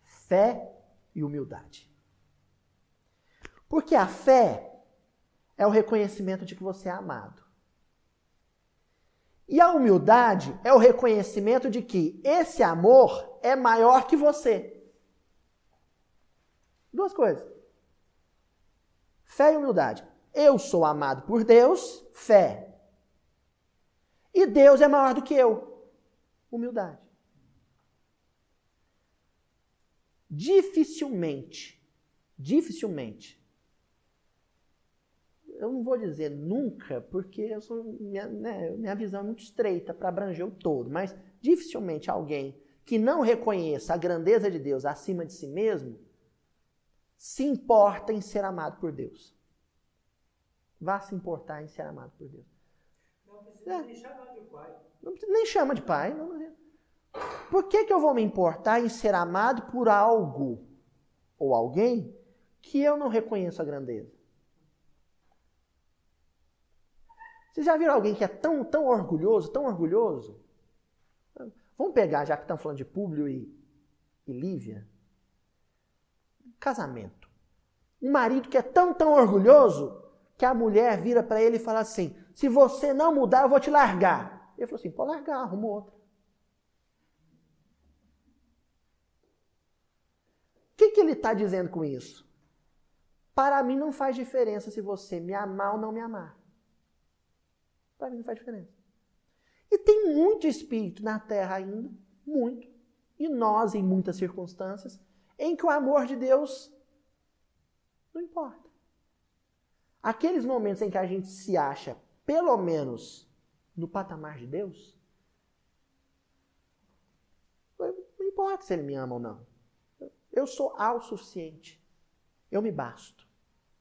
fé e humildade. Porque a fé é o reconhecimento de que você é amado. E a humildade é o reconhecimento de que esse amor é maior que você. Duas coisas. Fé e humildade. Eu sou amado por Deus, fé. E Deus é maior do que eu, humildade. Dificilmente, dificilmente eu não vou dizer nunca, porque sou, minha, né, minha visão é muito estreita para abranger o todo, mas dificilmente alguém que não reconheça a grandeza de Deus acima de si mesmo se importa em ser amado por Deus. Vá se importar em ser amado por Deus. Não precisa é. nem chamar de pai. Não, nem chama de pai. Não, por que, que eu vou me importar em ser amado por algo ou alguém que eu não reconheço a grandeza? Vocês já viram alguém que é tão, tão orgulhoso, tão orgulhoso? Vamos pegar, já que estamos falando de Públio e, e Lívia. Casamento. Um marido que é tão, tão orgulhoso que a mulher vira para ele e fala assim: se você não mudar, eu vou te largar. Ele falou assim: pode largar, arruma outra. O que, que ele está dizendo com isso? Para mim não faz diferença se você me amar ou não me amar. Para mim não faz diferença. E tem muito espírito na Terra ainda, muito. E nós, em muitas circunstâncias, em que o amor de Deus não importa. Aqueles momentos em que a gente se acha, pelo menos, no patamar de Deus, não importa se ele me ama ou não. Eu sou autossuficiente. Eu me basto.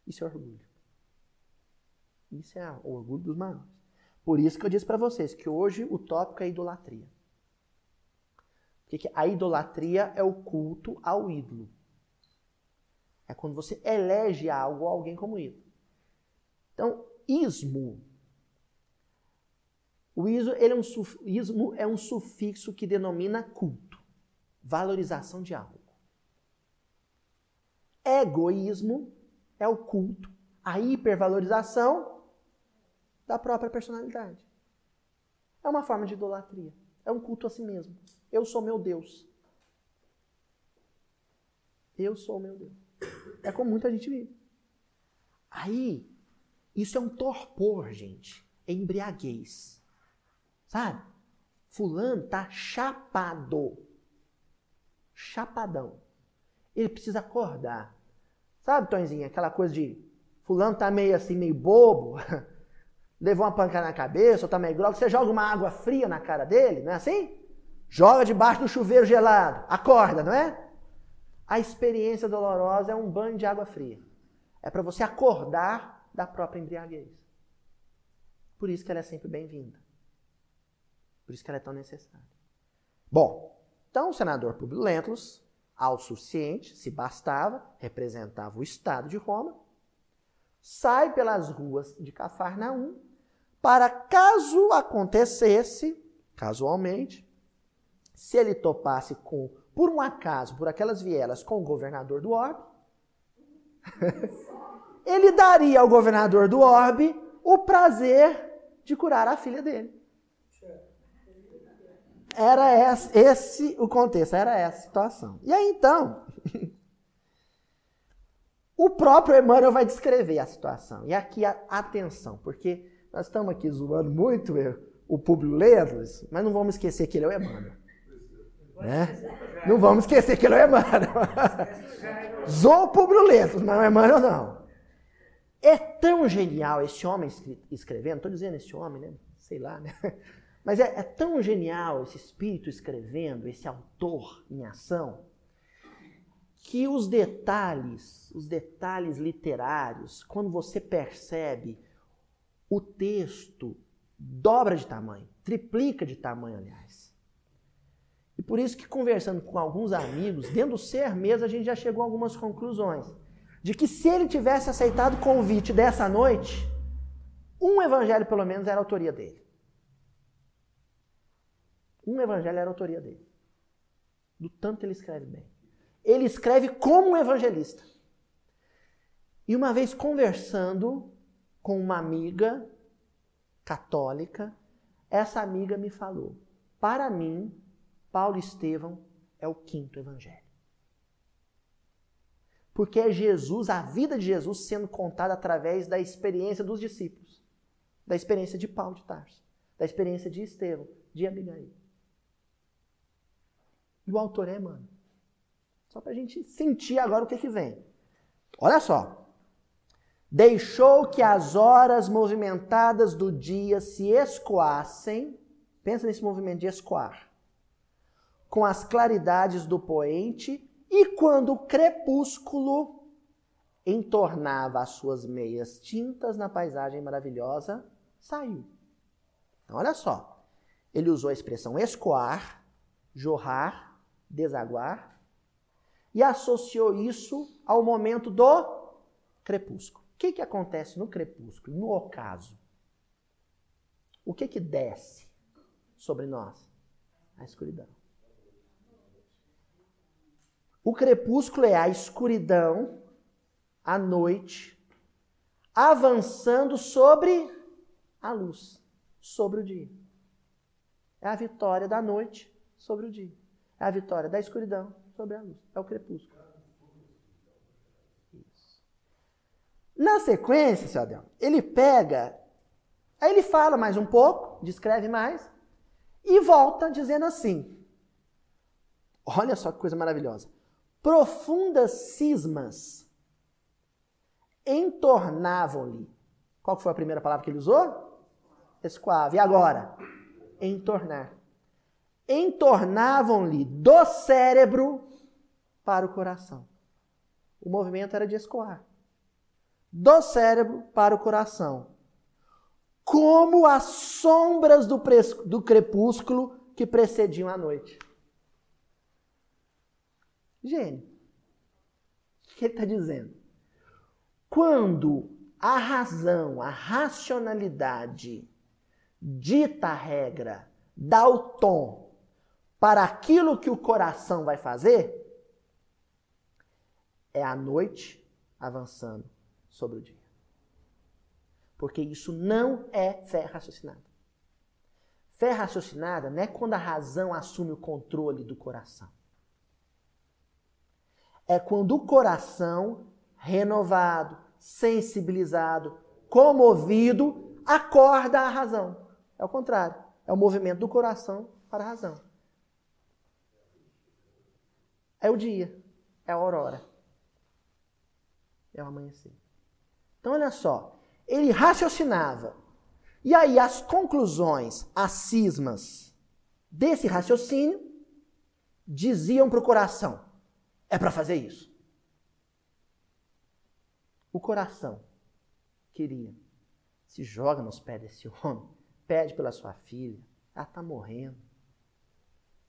Isso é orgulho. Isso é o orgulho dos maiores. Por isso que eu disse para vocês que hoje o tópico é idolatria. Porque a idolatria é o culto ao ídolo. É quando você elege algo ou alguém como ídolo. Então, ismo O ismo, ele é, um ismo é um sufixo que denomina culto, valorização de algo. Egoísmo é o culto, a hipervalorização da própria personalidade. É uma forma de idolatria. É um culto a si mesmo. Eu sou meu Deus. Eu sou meu Deus. É como muita gente vive. Aí, isso é um torpor, gente. É embriaguez. Sabe? Fulano tá chapado. Chapadão. Ele precisa acordar. Sabe, Tonzinho, aquela coisa de fulano tá meio assim, meio bobo, levou uma pancada na cabeça, ou tá meio grogue, você joga uma água fria na cara dele, não é assim? Joga debaixo do chuveiro gelado, acorda, não é? A experiência dolorosa é um banho de água fria. É para você acordar da própria embriaguez. Por isso que ela é sempre bem-vinda. Por isso que ela é tão necessária. Bom, então o senador Publio Lentulus, ao suficiente, se bastava, representava o Estado de Roma, sai pelas ruas de Cafarnaum para, caso acontecesse, casualmente, se ele topasse com, por um acaso, por aquelas vielas com o governador do orbe, ele daria ao governador do orbe o prazer de curar a filha dele. Era esse, esse o contexto, era essa a situação. E aí então, o próprio Emmanuel vai descrever a situação. E aqui, a, atenção, porque nós estamos aqui zoando muito o Públio Lentos, mas não vamos esquecer que ele é o Emmanuel. Né? Não vamos esquecer que ele é o Emmanuel. Zou o Públio Lentos, mas o Emmanuel não. É tão genial esse homem escrevendo, estou dizendo esse homem, né? Sei lá, né? Mas é, é tão genial esse espírito escrevendo, esse autor em ação, que os detalhes, os detalhes literários, quando você percebe, o texto dobra de tamanho, triplica de tamanho, aliás. E por isso que conversando com alguns amigos, dentro do ser mesmo, a gente já chegou a algumas conclusões. De que se ele tivesse aceitado o convite dessa noite, um evangelho pelo menos era autoria dele. Um evangelho era autoria dele. Do tanto ele escreve bem. Ele escreve como um evangelista. E uma vez conversando com uma amiga católica, essa amiga me falou: para mim, Paulo Estevão é o quinto evangelho. Porque é Jesus, a vida de Jesus sendo contada através da experiência dos discípulos, da experiência de Paulo de Tarso, da experiência de Estevão, de Abigail. E o autor é Emmanuel. Só para a gente sentir agora o que, que vem. Olha só. Deixou que as horas movimentadas do dia se escoassem. Pensa nesse movimento de escoar. Com as claridades do poente. E quando o crepúsculo entornava as suas meias tintas na paisagem maravilhosa, saiu. Então, olha só. Ele usou a expressão escoar, jorrar desaguar, e associou isso ao momento do crepúsculo. O que, que acontece no crepúsculo, no ocaso? O que, que desce sobre nós? A escuridão. O crepúsculo é a escuridão, a noite, avançando sobre a luz, sobre o dia. É a vitória da noite sobre o dia. É a vitória da escuridão sobre a luz. É o crepúsculo. Isso. Na sequência, seu Adel, ele pega, aí ele fala mais um pouco, descreve mais, e volta dizendo assim: olha só que coisa maravilhosa. Profundas cismas entornavam-lhe. Qual foi a primeira palavra que ele usou? Escoave. E agora? Entornar entornavam-lhe do cérebro para o coração. O movimento era de escoar. Do cérebro para o coração. Como as sombras do, do crepúsculo que precediam a noite. Gênio. O que ele está dizendo? Quando a razão, a racionalidade dita a regra, dá o tom para aquilo que o coração vai fazer, é a noite avançando sobre o dia. Porque isso não é fé raciocinada. Fé raciocinada não é quando a razão assume o controle do coração. É quando o coração, renovado, sensibilizado, comovido, acorda a razão. É o contrário. É o movimento do coração para a razão. É o dia. É a aurora. É o amanhecer. Então, olha só. Ele raciocinava. E aí, as conclusões, as cismas desse raciocínio diziam para o coração: é para fazer isso. O coração queria. Se joga nos pés desse homem pede pela sua filha, ela está morrendo.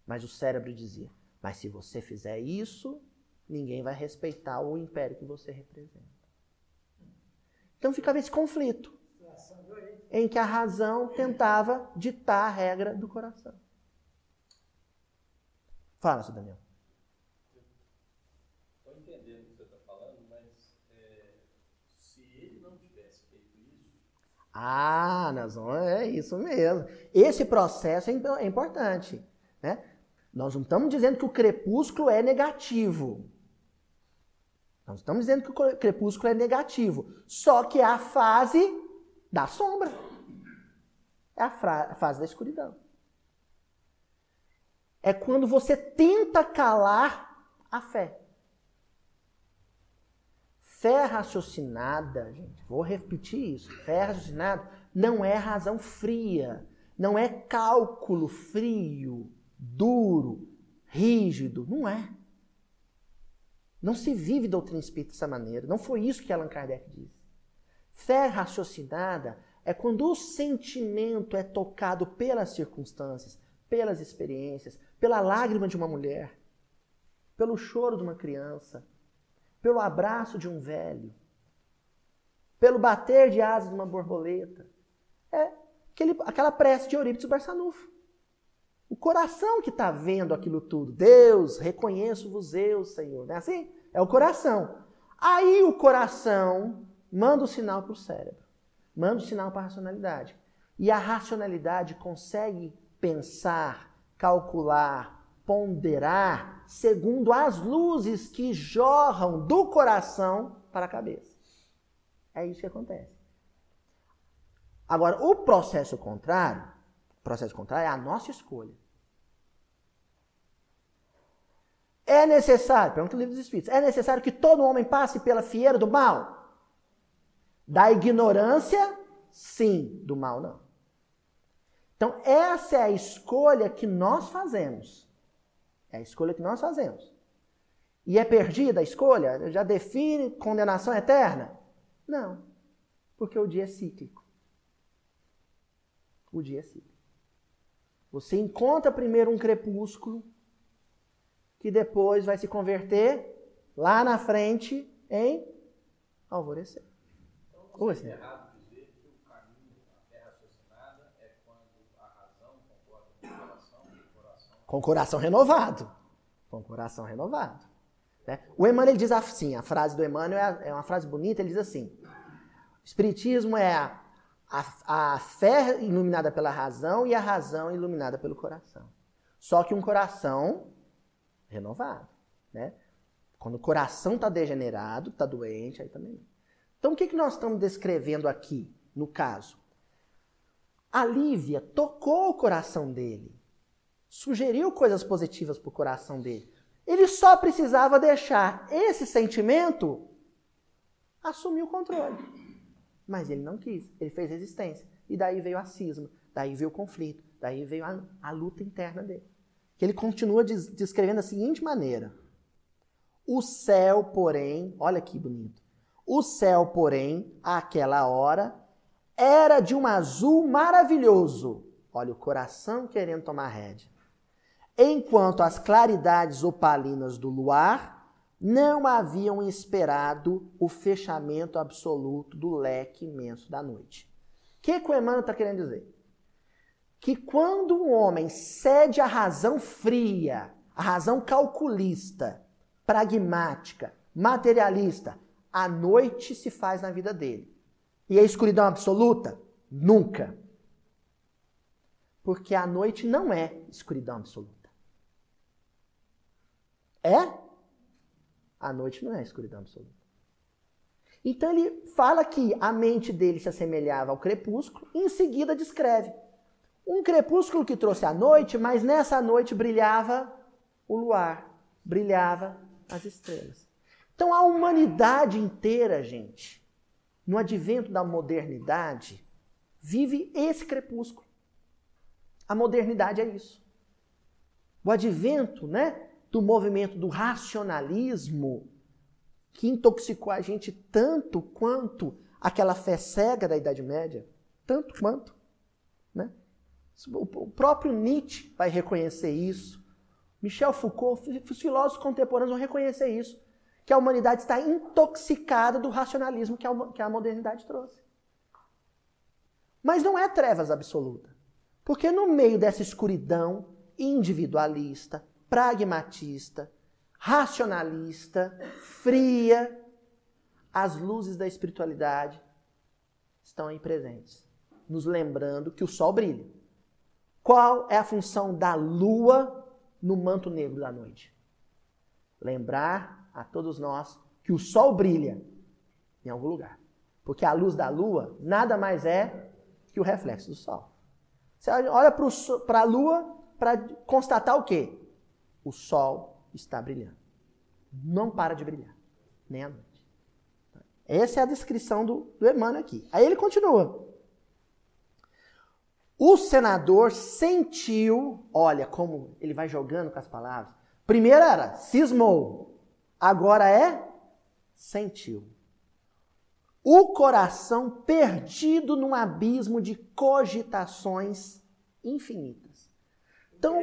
Mas o cérebro dizia: Mas se você fizer isso, ninguém vai respeitar o império que você representa. Então ficava esse conflito em que a razão tentava ditar a regra do coração. Fala, seu Daniel. Ah, nós vamos, é isso mesmo. Esse processo é, é importante. Né? Nós não estamos dizendo que o crepúsculo é negativo. Nós estamos dizendo que o crepúsculo é negativo. Só que é a fase da sombra. É a, a fase da escuridão. É quando você tenta calar a fé. Fé raciocinada, gente, vou repetir isso. Fé raciocinada não é razão fria, não é cálculo frio, duro, rígido. Não é. Não se vive doutrina espírita dessa maneira. Não foi isso que Allan Kardec disse. Fé raciocinada é quando o sentimento é tocado pelas circunstâncias, pelas experiências, pela lágrima de uma mulher, pelo choro de uma criança, pelo abraço de um velho, pelo bater de asas de uma borboleta. É aquele, aquela prece de Eurípides Barçanufo. O coração que está vendo aquilo tudo. Deus, reconheço-vos eu, Senhor. Não é assim? É o coração. Aí o coração manda o sinal para o cérebro. Manda o sinal para a racionalidade. E a racionalidade consegue pensar, calcular, ponderar segundo as luzes que jorram do coração para a cabeça. É isso que acontece. Agora, o processo contrário, processo contrário é a nossa escolha. É necessário, pergunta o livro dos Espíritos, é necessário que todo homem passe pela fieira do mal? Da ignorância, sim, do mal não. Então, essa é a escolha que nós fazemos. É a escolha que nós fazemos. E é perdida a escolha? Já define condenação eterna? Não. Porque o dia é cíclico. O dia é cíclico. Você encontra primeiro um crepúsculo, que depois vai se converter lá na frente em alvorecer. Então, Oi, é errado dizer que o caminho, a terra raciocinada, é concorda com o coração renovado. Com o coração renovado. Né? O Emmanuel diz assim, a frase do Emmanuel é, é uma frase bonita, ele diz assim, o Espiritismo é a, a, a fé iluminada pela razão e a razão iluminada pelo coração. Só que um coração renovado. Né? Quando o coração está degenerado, está doente, aí também Então o que, que nós estamos descrevendo aqui, no caso? A Lívia tocou o coração dele sugeriu coisas positivas para o coração dele. Ele só precisava deixar esse sentimento assumir o controle. Mas ele não quis, ele fez resistência. E daí veio a cisma, daí veio o conflito, daí veio a, a luta interna dele. Que ele continua des, descrevendo da seguinte maneira: O céu, porém, olha que bonito. O céu, porém, àquela hora, era de um azul maravilhoso. Olha, o coração querendo tomar rédea enquanto as claridades opalinas do luar não haviam esperado o fechamento absoluto do leque imenso da noite. O que, que o Emmanuel está querendo dizer? que quando um homem cede à razão fria, à razão calculista, pragmática, materialista, a noite se faz na vida dele. E a escuridão absoluta? Nunca. Porque a noite não é escuridão absoluta. É? A noite não é escuridão absoluta. Então ele fala que a mente dele se assemelhava ao crepúsculo e em seguida descreve um crepúsculo que trouxe a noite, mas nessa noite brilhava o luar, brilhava as estrelas. Então a humanidade inteira, gente, no advento da modernidade, vive esse crepúsculo. A modernidade é isso. O advento, né, do movimento do racionalismo que intoxicou a gente tanto quanto aquela fé cega da Idade Média, tanto quanto, né? O próprio Nietzsche vai reconhecer isso. Michel Foucault, os filósofos contemporâneos vão reconhecer isso. Que a humanidade está intoxicada do racionalismo que a, que a modernidade trouxe. Mas não é trevas absoluta. Porque no meio dessa escuridão individualista, pragmatista, racionalista, fria, as luzes da espiritualidade estão aí presentes, nos lembrando que o sol brilha. Qual é a função da lua no manto negro da noite? Lembrar a todos nós que o sol brilha em algum lugar. Porque a luz da lua nada mais é que o reflexo do sol. Você olha para a lua para constatar o quê? O sol está brilhando. Não para de brilhar, nem à noite. Essa é a descrição do, do Emmanuel aqui. Aí ele continua. O senador sentiu, olha como ele vai jogando com as palavras. Primeiro era cismou, agora é sentiu. O coração perdido num abismo de cogitações infinitas. Então,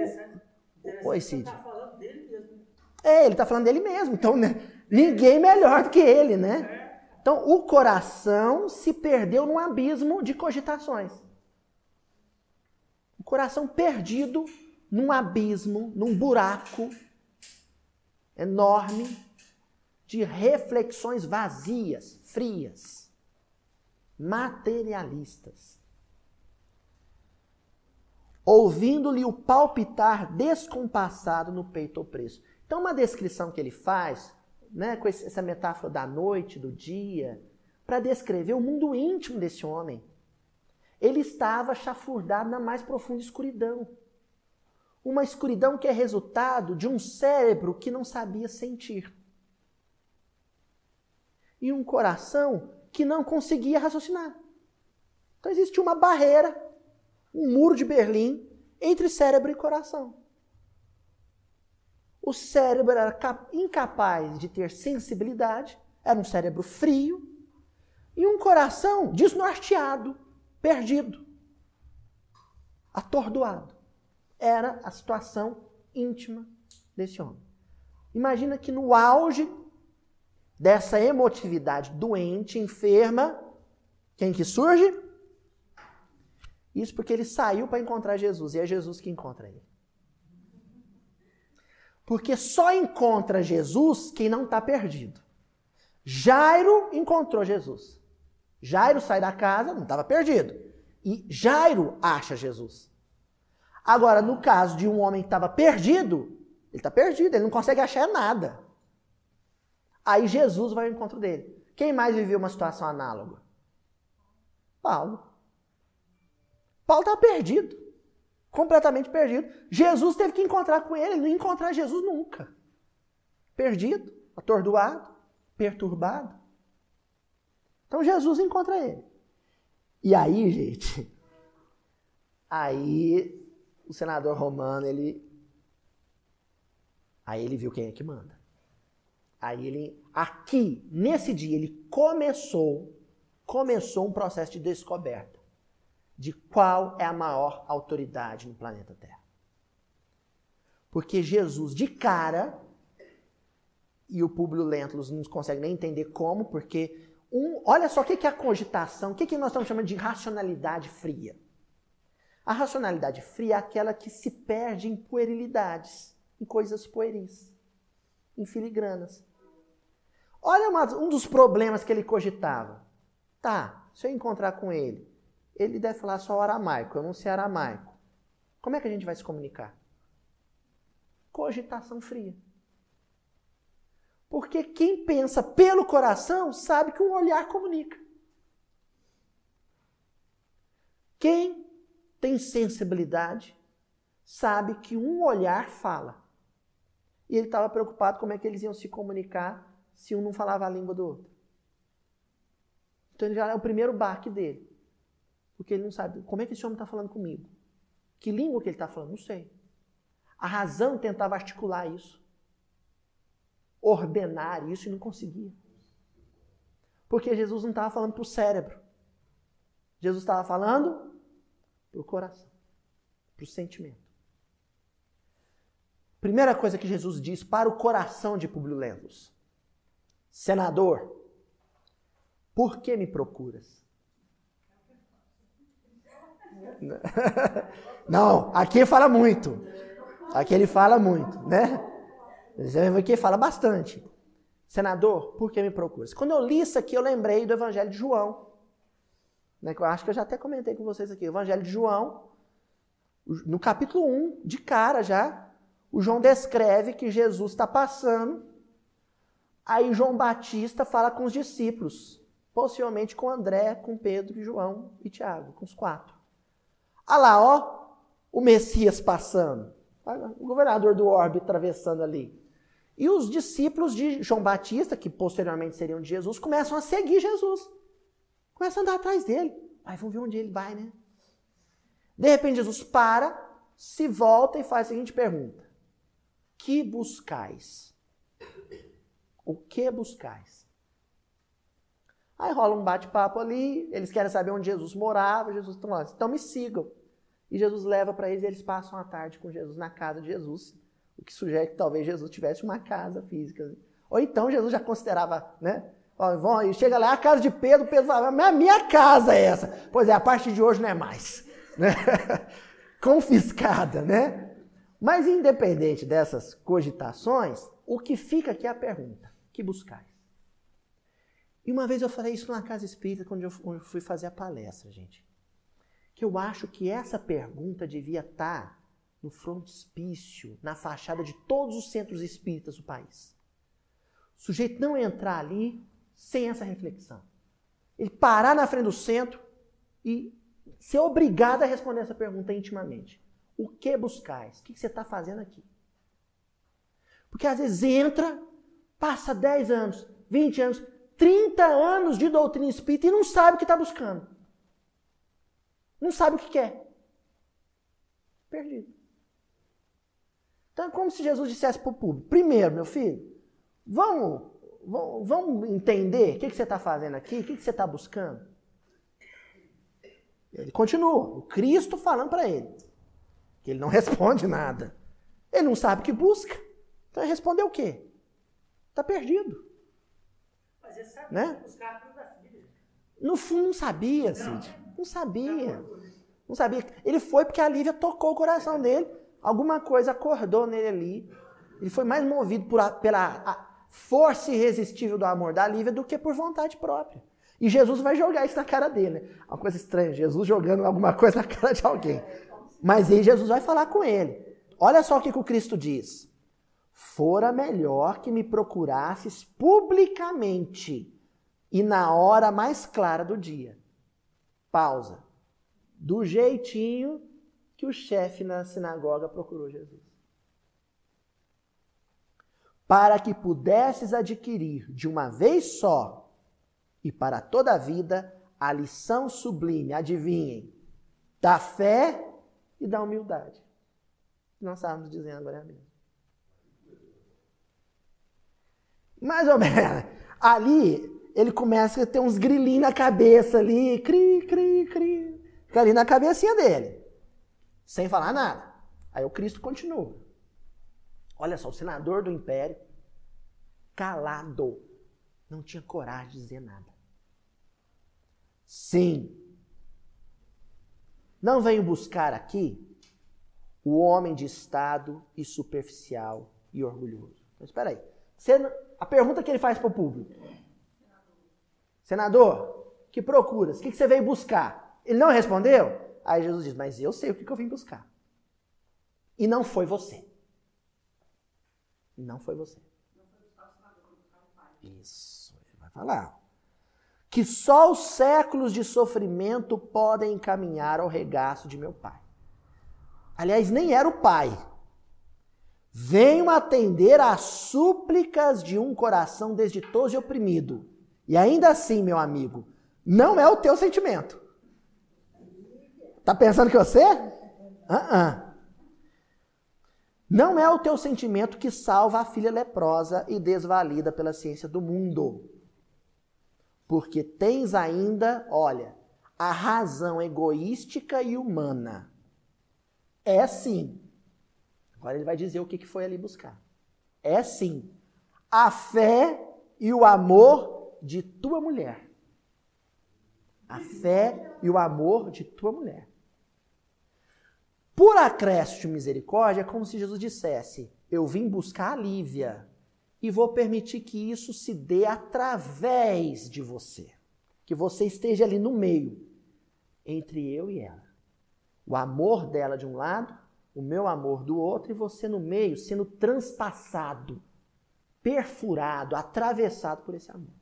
oi Cid. Tá falando dele mesmo. É, ele está falando dele mesmo. Então, né? ninguém melhor do que ele, né? Então, o coração se perdeu num abismo de cogitações coração perdido num abismo, num buraco enorme de reflexões vazias, frias, materialistas. Ouvindo-lhe o palpitar descompassado no peito opresso. Então, uma descrição que ele faz, né, com essa metáfora da noite, do dia, para descrever o mundo íntimo desse homem ele estava chafurdado na mais profunda escuridão. Uma escuridão que é resultado de um cérebro que não sabia sentir. E um coração que não conseguia raciocinar. Então existe uma barreira, um muro de Berlim entre cérebro e coração. O cérebro era incapaz de ter sensibilidade, era um cérebro frio, e um coração desnorteado, perdido, atordoado. Era a situação íntima desse homem. Imagina que no auge dessa emotividade doente, enferma, quem que surge? Isso porque ele saiu para encontrar Jesus e é Jesus que encontra ele. Porque só encontra Jesus quem não está perdido. Jairo encontrou Jesus. Jairo sai da casa, não estava perdido. E Jairo acha Jesus. Agora, no caso de um homem que estava perdido, ele está perdido, ele não consegue achar nada. Aí Jesus vai ao encontro dele. Quem mais viveu uma situação análoga? Paulo. Paulo estava perdido. Completamente perdido. Jesus teve que encontrar com ele, ele não ia encontrar Jesus nunca. Perdido, atordoado, perturbado. Então Jesus encontra ele. E aí, gente, aí o senador romano, ele aí ele viu quem é que manda. Aí ele aqui, nesse dia, ele começou começou um processo de descoberta de qual é a maior autoridade no planeta Terra. Porque Jesus de cara e o Públio Lentulus não consegue nem entender como, porque um, olha só o que é a cogitação, o que, que nós estamos chamando de racionalidade fria. A racionalidade fria é aquela que se perde em puerilidades, em coisas pueris, em filigranas. Olha uma, um dos problemas que ele cogitava. Tá, se eu encontrar com ele, ele deve falar só aramaico, eu não sei aramaico. Como é que a gente vai se comunicar? Cogitação fria. Porque quem pensa pelo coração sabe que um olhar comunica. Quem tem sensibilidade sabe que um olhar fala. E ele estava preocupado como é que eles iam se comunicar se um não falava a língua do outro. Então ele já é o primeiro baque dele. Porque ele não sabe como é que esse homem está falando comigo. Que língua que ele está falando? Não sei. A razão tentava articular isso. Ordenar isso e não conseguia. Porque Jesus não estava falando para o cérebro. Jesus estava falando para o coração, para o sentimento. Primeira coisa que Jesus diz para o coração de Publio Lentulus. Senador, por que me procuras? Não, aqui fala muito. Aqui ele fala muito, né? Aqui fala bastante. Senador, por que me procuras? Quando eu li isso aqui, eu lembrei do Evangelho de João. Né, eu acho que eu já até comentei com vocês aqui. O Evangelho de João, no capítulo 1, de cara já, o João descreve que Jesus está passando. Aí João Batista fala com os discípulos, possivelmente com André, com Pedro, João e Tiago, com os quatro. Olha lá, ó, o Messias passando. O governador do orbe atravessando ali. E os discípulos de João Batista, que posteriormente seriam de Jesus, começam a seguir Jesus. Começam a andar atrás dele. Aí vamos ver onde ele vai, né? De repente Jesus para, se volta e faz a seguinte pergunta: Que buscais? O que buscais? Aí rola um bate-papo ali, eles querem saber onde Jesus morava, Jesus está lá, então me sigam. E Jesus leva para eles e eles passam a tarde com Jesus na casa de Jesus, o que sugere que talvez Jesus tivesse uma casa física. Ou então Jesus já considerava, né? Ó, e chega lá, a casa de Pedro, Pedro fala, minha, minha casa é essa. Pois é, a partir de hoje não é mais. Né? Confiscada, né? Mas independente dessas cogitações, o que fica aqui é a pergunta: que buscais? E uma vez eu falei isso numa casa espírita quando eu fui fazer a palestra, gente que eu acho que essa pergunta devia estar no frontispício, na fachada de todos os centros espíritas do país. O sujeito não entrar ali sem essa reflexão. Ele parar na frente do centro e ser obrigado a responder essa pergunta intimamente. O que buscais? O que você está fazendo aqui? Porque às vezes entra, passa 10 anos, 20 anos, 30 anos de doutrina espírita e não sabe o que está buscando. Não sabe o que quer. Perdido. Então é como se Jesus dissesse para o público: primeiro, meu filho, vamos, vamos, vamos entender o que, que você está fazendo aqui, o que, que você está buscando. Ele continua, o Cristo falando para ele, que ele não responde nada. Ele não sabe o que busca. Então ele respondeu o quê? Está perdido. Né? buscar tudo da filha. No fundo não sabia, Cid. Não sabia. Não sabia. Ele foi porque a Lívia tocou o coração dele. Alguma coisa acordou nele ali. Ele foi mais movido por a, pela força irresistível do amor da Lívia do que por vontade própria. E Jesus vai jogar isso na cara dele. Né? Uma coisa estranha, Jesus jogando alguma coisa na cara de alguém. Mas aí Jesus vai falar com ele. Olha só o que, que o Cristo diz. Fora melhor que me procurasses publicamente e na hora mais clara do dia pausa. Do jeitinho que o chefe na sinagoga procurou Jesus. Para que pudesses adquirir de uma vez só e para toda a vida a lição sublime, adivinhem, da fé e da humildade. Nós estávamos dizendo agora mesmo. Mais ou menos. Ali ele começa a ter uns grilinhos na cabeça ali, cri, cri, cri. Fica ali na cabecinha dele, sem falar nada. Aí o Cristo continua. Olha só, o senador do império, calado, não tinha coragem de dizer nada. Sim. Não venho buscar aqui o homem de estado e superficial e orgulhoso. Mas espera aí. Você, a pergunta que ele faz para o público. Senador, que procuras? O que, que você veio buscar? Ele não respondeu? Aí Jesus diz, mas eu sei o que, que eu vim buscar. E não foi você. Não foi você. Isso, ele vai falar. Que só os séculos de sofrimento podem encaminhar ao regaço de meu pai. Aliás, nem era o pai. Venho atender às súplicas de um coração desditoso e oprimido. E ainda assim, meu amigo, não é o teu sentimento. Tá pensando que você? Uh -uh. Não é o teu sentimento que salva a filha leprosa e desvalida pela ciência do mundo. Porque tens ainda, olha, a razão egoística e humana. É sim. Agora ele vai dizer o que foi ali buscar. É sim. A fé e o amor de tua mulher. A fé e o amor de tua mulher. Por acréscimo de misericórdia, é como se Jesus dissesse: Eu vim buscar a Lívia e vou permitir que isso se dê através de você. Que você esteja ali no meio, entre eu e ela. O amor dela de um lado, o meu amor do outro, e você no meio, sendo transpassado, perfurado, atravessado por esse amor.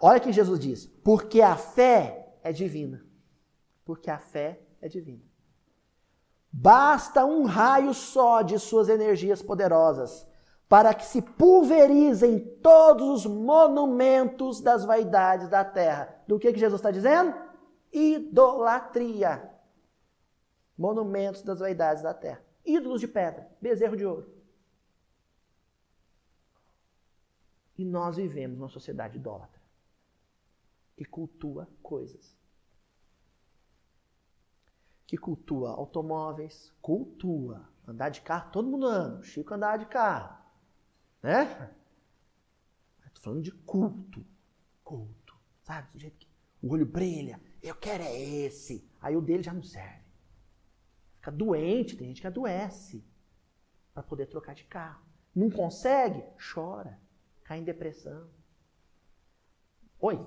Olha que Jesus diz: porque a fé é divina porque a fé é divina. Basta um raio só de suas energias poderosas para que se pulverizem todos os monumentos das vaidades da terra. Do que, que Jesus está dizendo? Idolatria. Monumentos das vaidades da terra. Ídolos de pedra, bezerro de ouro. E nós vivemos numa sociedade idólatra que cultua coisas que cultua automóveis, cultua. Andar de carro, todo mundo anda. Chico andava de carro. Né? Estou falando de culto. Culto. Sabe? Do jeito que o olho brilha. Eu quero é esse. Aí o dele já não serve. Fica doente, tem gente que adoece para poder trocar de carro. Não consegue? Chora. Cai em depressão. Oi?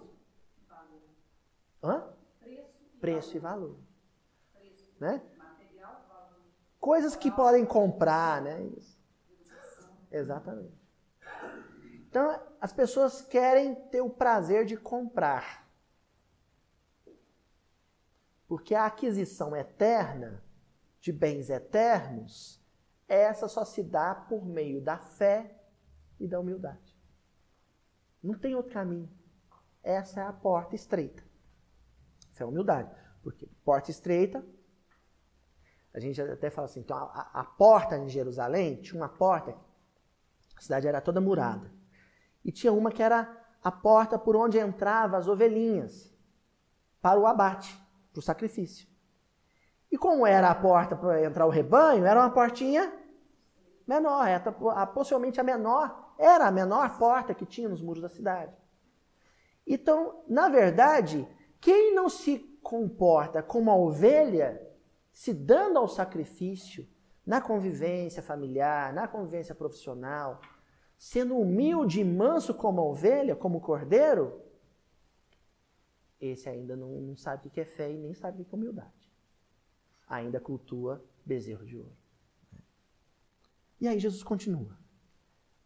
Hã? Preço e valor né? Coisas que podem comprar, né? Isso. Exatamente. Então, as pessoas querem ter o prazer de comprar. Porque a aquisição eterna de bens eternos, essa só se dá por meio da fé e da humildade. Não tem outro caminho. Essa é a porta estreita. Essa é a humildade. Porque porta estreita, a gente até fala assim, então a, a porta em Jerusalém tinha uma porta, a cidade era toda murada. E tinha uma que era a porta por onde entravam as ovelhinhas para o abate, para o sacrifício. E como era a porta para entrar o rebanho, era uma portinha menor, era, possivelmente a menor, era a menor porta que tinha nos muros da cidade. Então, na verdade, quem não se comporta como uma ovelha se dando ao sacrifício na convivência familiar, na convivência profissional, sendo humilde e manso como a ovelha, como o cordeiro, esse ainda não, não sabe o que é fé e nem sabe o que é humildade. Ainda cultua bezerro de ouro. E aí Jesus continua.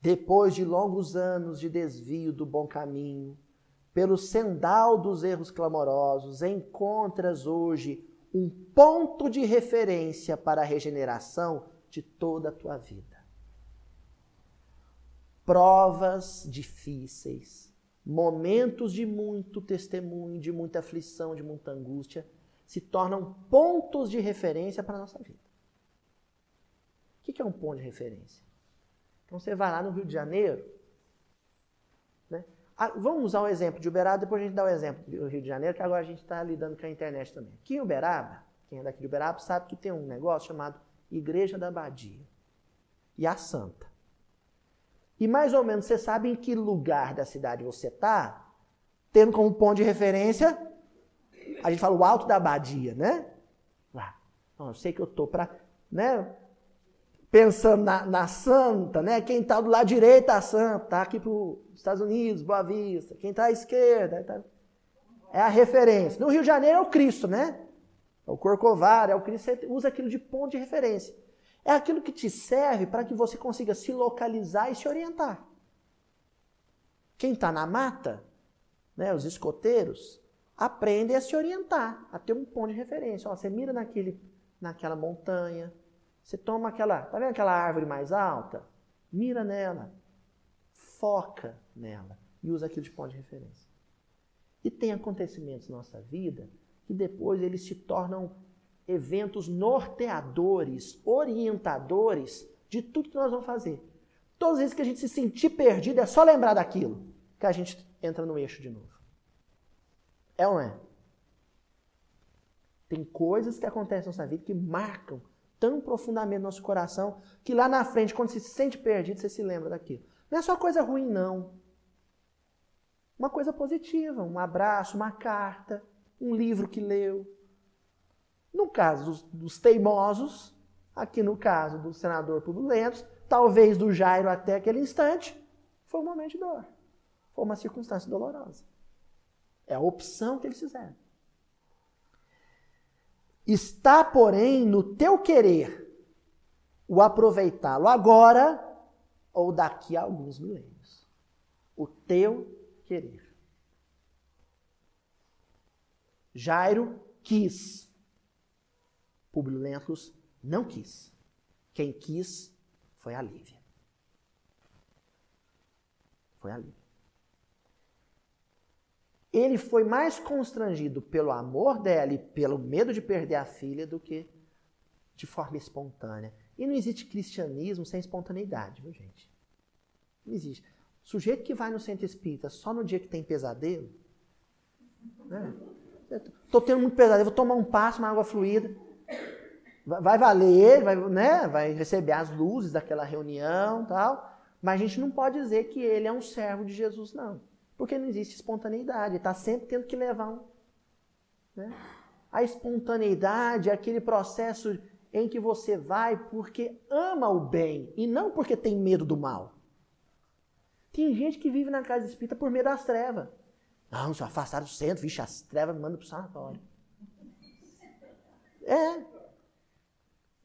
Depois de longos anos de desvio do bom caminho, pelo sendal dos erros clamorosos, encontras hoje um ponto de referência para a regeneração de toda a tua vida. Provas difíceis, momentos de muito testemunho, de muita aflição, de muita angústia, se tornam pontos de referência para a nossa vida. O que é um ponto de referência? Então você vai lá no Rio de Janeiro, né? Ah, vamos usar o exemplo de Uberaba, depois a gente dá o exemplo do Rio de Janeiro, que agora a gente está lidando com a internet também. Aqui em Uberaba, quem é daqui de Uberaba sabe que tem um negócio chamado Igreja da Abadia e a Santa. E mais ou menos você sabe em que lugar da cidade você está, tendo como ponto de referência A gente fala o alto da abadia, né? Lá. eu sei que eu tô para, né? Pensando na, na, santa, né? Quem está do lado direito é a santa, tá aqui para os Estados Unidos, Boa Vista. Quem está à esquerda tá... é a referência. No Rio de Janeiro é o Cristo, né? É o Corcovado, é o Cristo. Você usa aquilo de ponto de referência. É aquilo que te serve para que você consiga se localizar e se orientar. Quem está na mata, né, os escoteiros, aprendem a se orientar, a ter um ponto de referência. Ó, você mira naquele, naquela montanha, você toma aquela, tá vendo aquela árvore mais alta? Mira nela, foca nela e usa aquilo de ponto de referência. E tem acontecimentos na nossa vida que depois eles se tornam eventos norteadores, orientadores de tudo que nós vamos fazer. Todas as vezes que a gente se sentir perdido, é só lembrar daquilo que a gente entra no eixo de novo. É ou não é? Tem coisas que acontecem na nossa vida que marcam tão profundamente no nosso coração que lá na frente, quando se sente perdido, você se lembra daquilo. Não é só coisa ruim, não. Uma coisa positiva, um abraço, uma carta, um livro que leu. No caso dos, dos teimosos, aqui no caso do senador Publio Lentos, talvez do Jairo até aquele instante, foi um momento de dor. Foi uma circunstância dolorosa. É a opção que eles fizeram. Está, porém, no teu querer o aproveitá-lo agora ou daqui a alguns milênios. O teu querer. Jairo quis. Publio Lentulus não quis. Quem quis foi a Lívia. Foi a Lívia ele foi mais constrangido pelo amor dela e pelo medo de perder a filha do que de forma espontânea. E não existe cristianismo sem espontaneidade, viu, gente? Não existe. O sujeito que vai no centro espírita só no dia que tem pesadelo, né? Tendo muito pesadelo, vou tomar um passo, uma água fluida. Vai valer, vai, né? vai receber as luzes daquela reunião tal. Mas a gente não pode dizer que ele é um servo de Jesus, não. Porque não existe espontaneidade, está sempre tendo que levar um. Né? A espontaneidade é aquele processo em que você vai porque ama o bem e não porque tem medo do mal. Tem gente que vive na casa espírita por medo das trevas. Não, se afastar do centro, vixe, as trevas me mandam para o sanatório. É.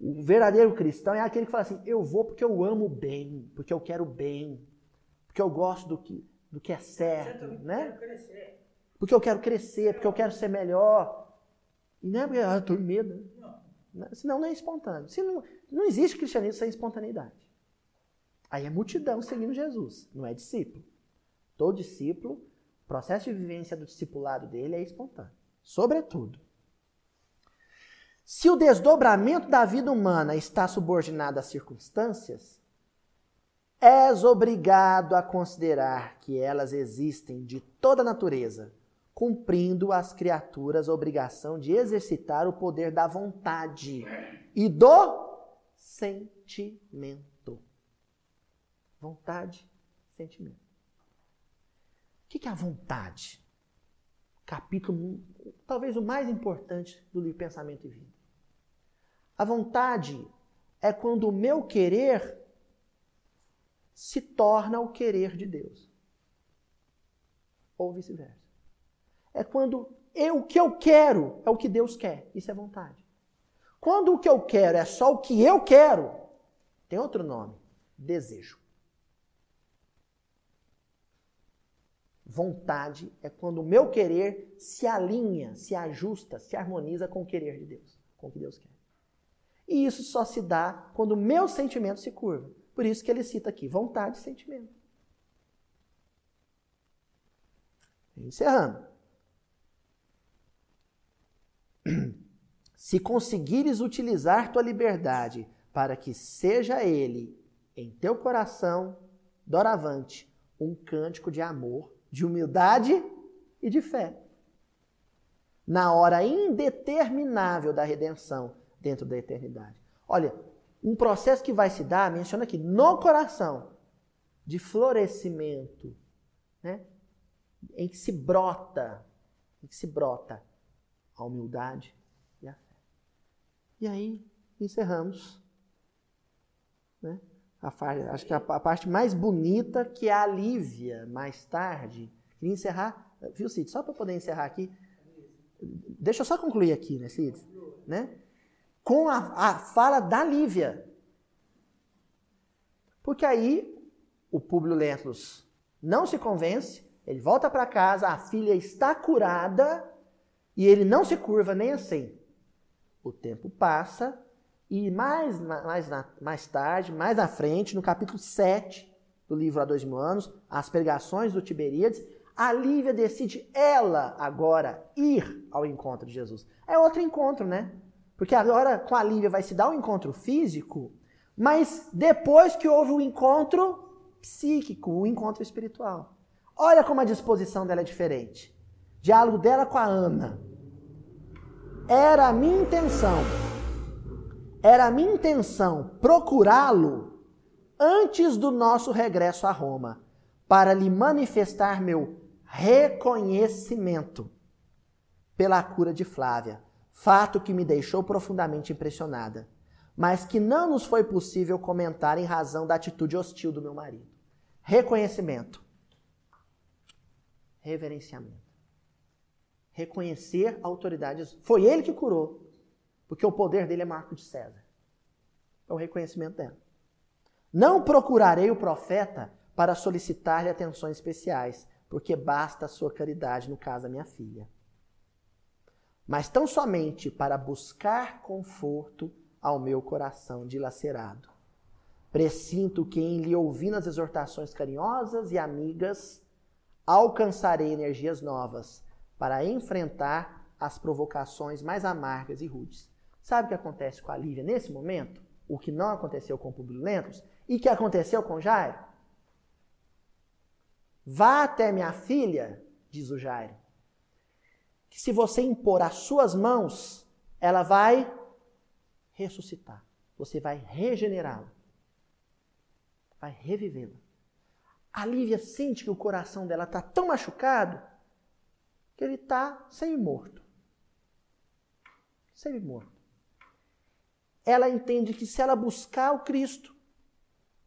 O verdadeiro cristão é aquele que fala assim: eu vou porque eu amo o bem, porque eu quero o bem, porque eu gosto do que do que é certo, né? Porque eu quero crescer, porque eu quero ser melhor. E não é porque ah, estou com medo. Não. Senão não é espontâneo. Se não, não existe cristianismo sem espontaneidade. Aí é multidão seguindo Jesus, não é discípulo. Todo discípulo, o processo de vivência do discipulado dele é espontâneo. Sobretudo. Se o desdobramento da vida humana está subordinado às circunstâncias, és obrigado a considerar que elas existem de toda a natureza, cumprindo as criaturas a obrigação de exercitar o poder da vontade e do sentimento. Vontade, sentimento. O que é a vontade? Capítulo, talvez o mais importante do livro Pensamento e Vida. A vontade é quando o meu querer se torna o querer de Deus. Ou vice-versa. É quando eu, o que eu quero é o que Deus quer. Isso é vontade. Quando o que eu quero é só o que eu quero, tem outro nome: desejo. Vontade é quando o meu querer se alinha, se ajusta, se harmoniza com o querer de Deus, com o que Deus quer. E isso só se dá quando o meu sentimento se curva. Por isso que ele cita aqui vontade e sentimento. Encerrando. Se conseguires utilizar tua liberdade para que seja ele em teu coração, doravante, um cântico de amor, de humildade e de fé. Na hora indeterminável da redenção dentro da eternidade. Olha, um processo que vai se dar, menciona aqui, no coração, de florescimento, né? em que se brota, em que se brota a humildade e a fé. E aí encerramos. Né? A, acho que a, a, parte mais bonita que é a Lívia, mais tarde. Queria encerrar, viu, Cid? Só para poder encerrar aqui. Deixa eu só concluir aqui, né, Cid? Né? Com a, a fala da Lívia. Porque aí o Públio Lentulus não se convence, ele volta para casa, a filha está curada e ele não se curva nem assim. O tempo passa e mais, mais, mais tarde, mais à frente, no capítulo 7 do livro Há Dois Mil Anos, As Pregações do Tiberíades, a Lívia decide ela agora ir ao encontro de Jesus. É outro encontro, né? Porque agora com a Lívia vai se dar um encontro físico, mas depois que houve o encontro psíquico, o encontro espiritual. Olha como a disposição dela é diferente. Diálogo dela com a Ana. Era a minha intenção, era a minha intenção procurá-lo antes do nosso regresso a Roma, para lhe manifestar meu reconhecimento pela cura de Flávia, fato que me deixou profundamente impressionada mas que não nos foi possível comentar em razão da atitude hostil do meu marido. Reconhecimento. Reverenciamento. Reconhecer a autoridade. Foi ele que curou, porque o poder dele é marco de César. É o reconhecimento dela. Não procurarei o profeta para solicitar-lhe atenções especiais, porque basta a sua caridade no caso da minha filha. Mas tão somente para buscar conforto ao meu coração dilacerado. Presinto que, em lhe ouvindo as exortações carinhosas e amigas, alcançarei energias novas para enfrentar as provocações mais amargas e rudes. Sabe o que acontece com a Lívia nesse momento? O que não aconteceu com Publio Lentos e que aconteceu com Jairo? Vá até minha filha, diz o Jairo, que se você impor as suas mãos, ela vai ressuscitar. Você vai regenerá-la. Vai revivê-la. A Lívia sente que o coração dela está tão machucado que ele está semi-morto. Semi-morto. Ela entende que se ela buscar o Cristo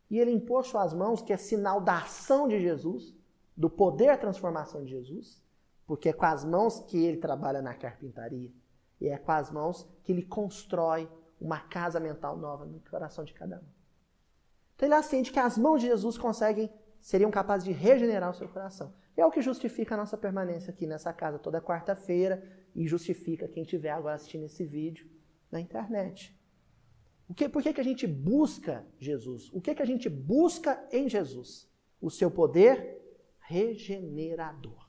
e ele impor suas mãos, que é sinal da ação de Jesus, do poder da transformação de Jesus, porque é com as mãos que ele trabalha na carpintaria, e é com as mãos que ele constrói uma casa mental nova no coração de cada um. Então ele assente que as mãos de Jesus conseguem, seriam capazes de regenerar o seu coração. E é o que justifica a nossa permanência aqui nessa casa toda quarta-feira e justifica quem estiver agora assistindo esse vídeo na internet. O que, por que, que a gente busca Jesus? O que, que a gente busca em Jesus? O seu poder regenerador.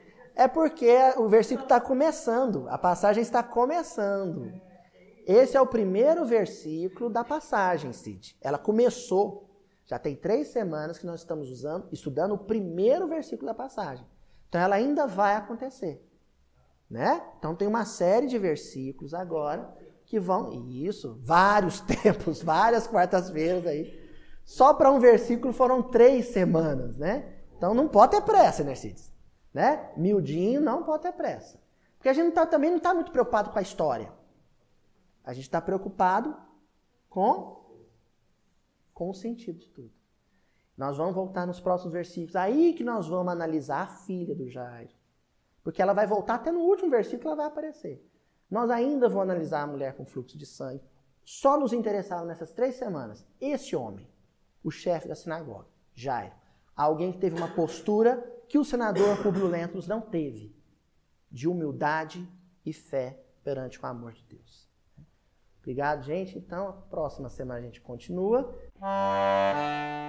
É porque o versículo está começando, a passagem está começando. Esse é o primeiro versículo da passagem, Cid. Ela começou. Já tem três semanas que nós estamos usando, estudando o primeiro versículo da passagem. Então ela ainda vai acontecer. Né? Então tem uma série de versículos agora que vão. Isso, vários tempos, várias quartas-feiras aí. Só para um versículo foram três semanas, né? Então não pode ter pressa, né, Cides? Né? Miudinho não pode ter pressa. Porque a gente não tá, também não está muito preocupado com a história. A gente está preocupado com com o sentido de tudo. Nós vamos voltar nos próximos versículos. Aí que nós vamos analisar a filha do Jairo. Porque ela vai voltar até no último versículo, ela vai aparecer. Nós ainda vamos analisar a mulher com fluxo de sangue. Só nos interessaram nessas três semanas esse homem, o chefe da sinagoga, Jairo. Alguém que teve uma postura que o senador Publio Lentulus não teve de humildade e fé perante o amor de Deus. Obrigado, gente. Então, a próxima semana a gente continua. Música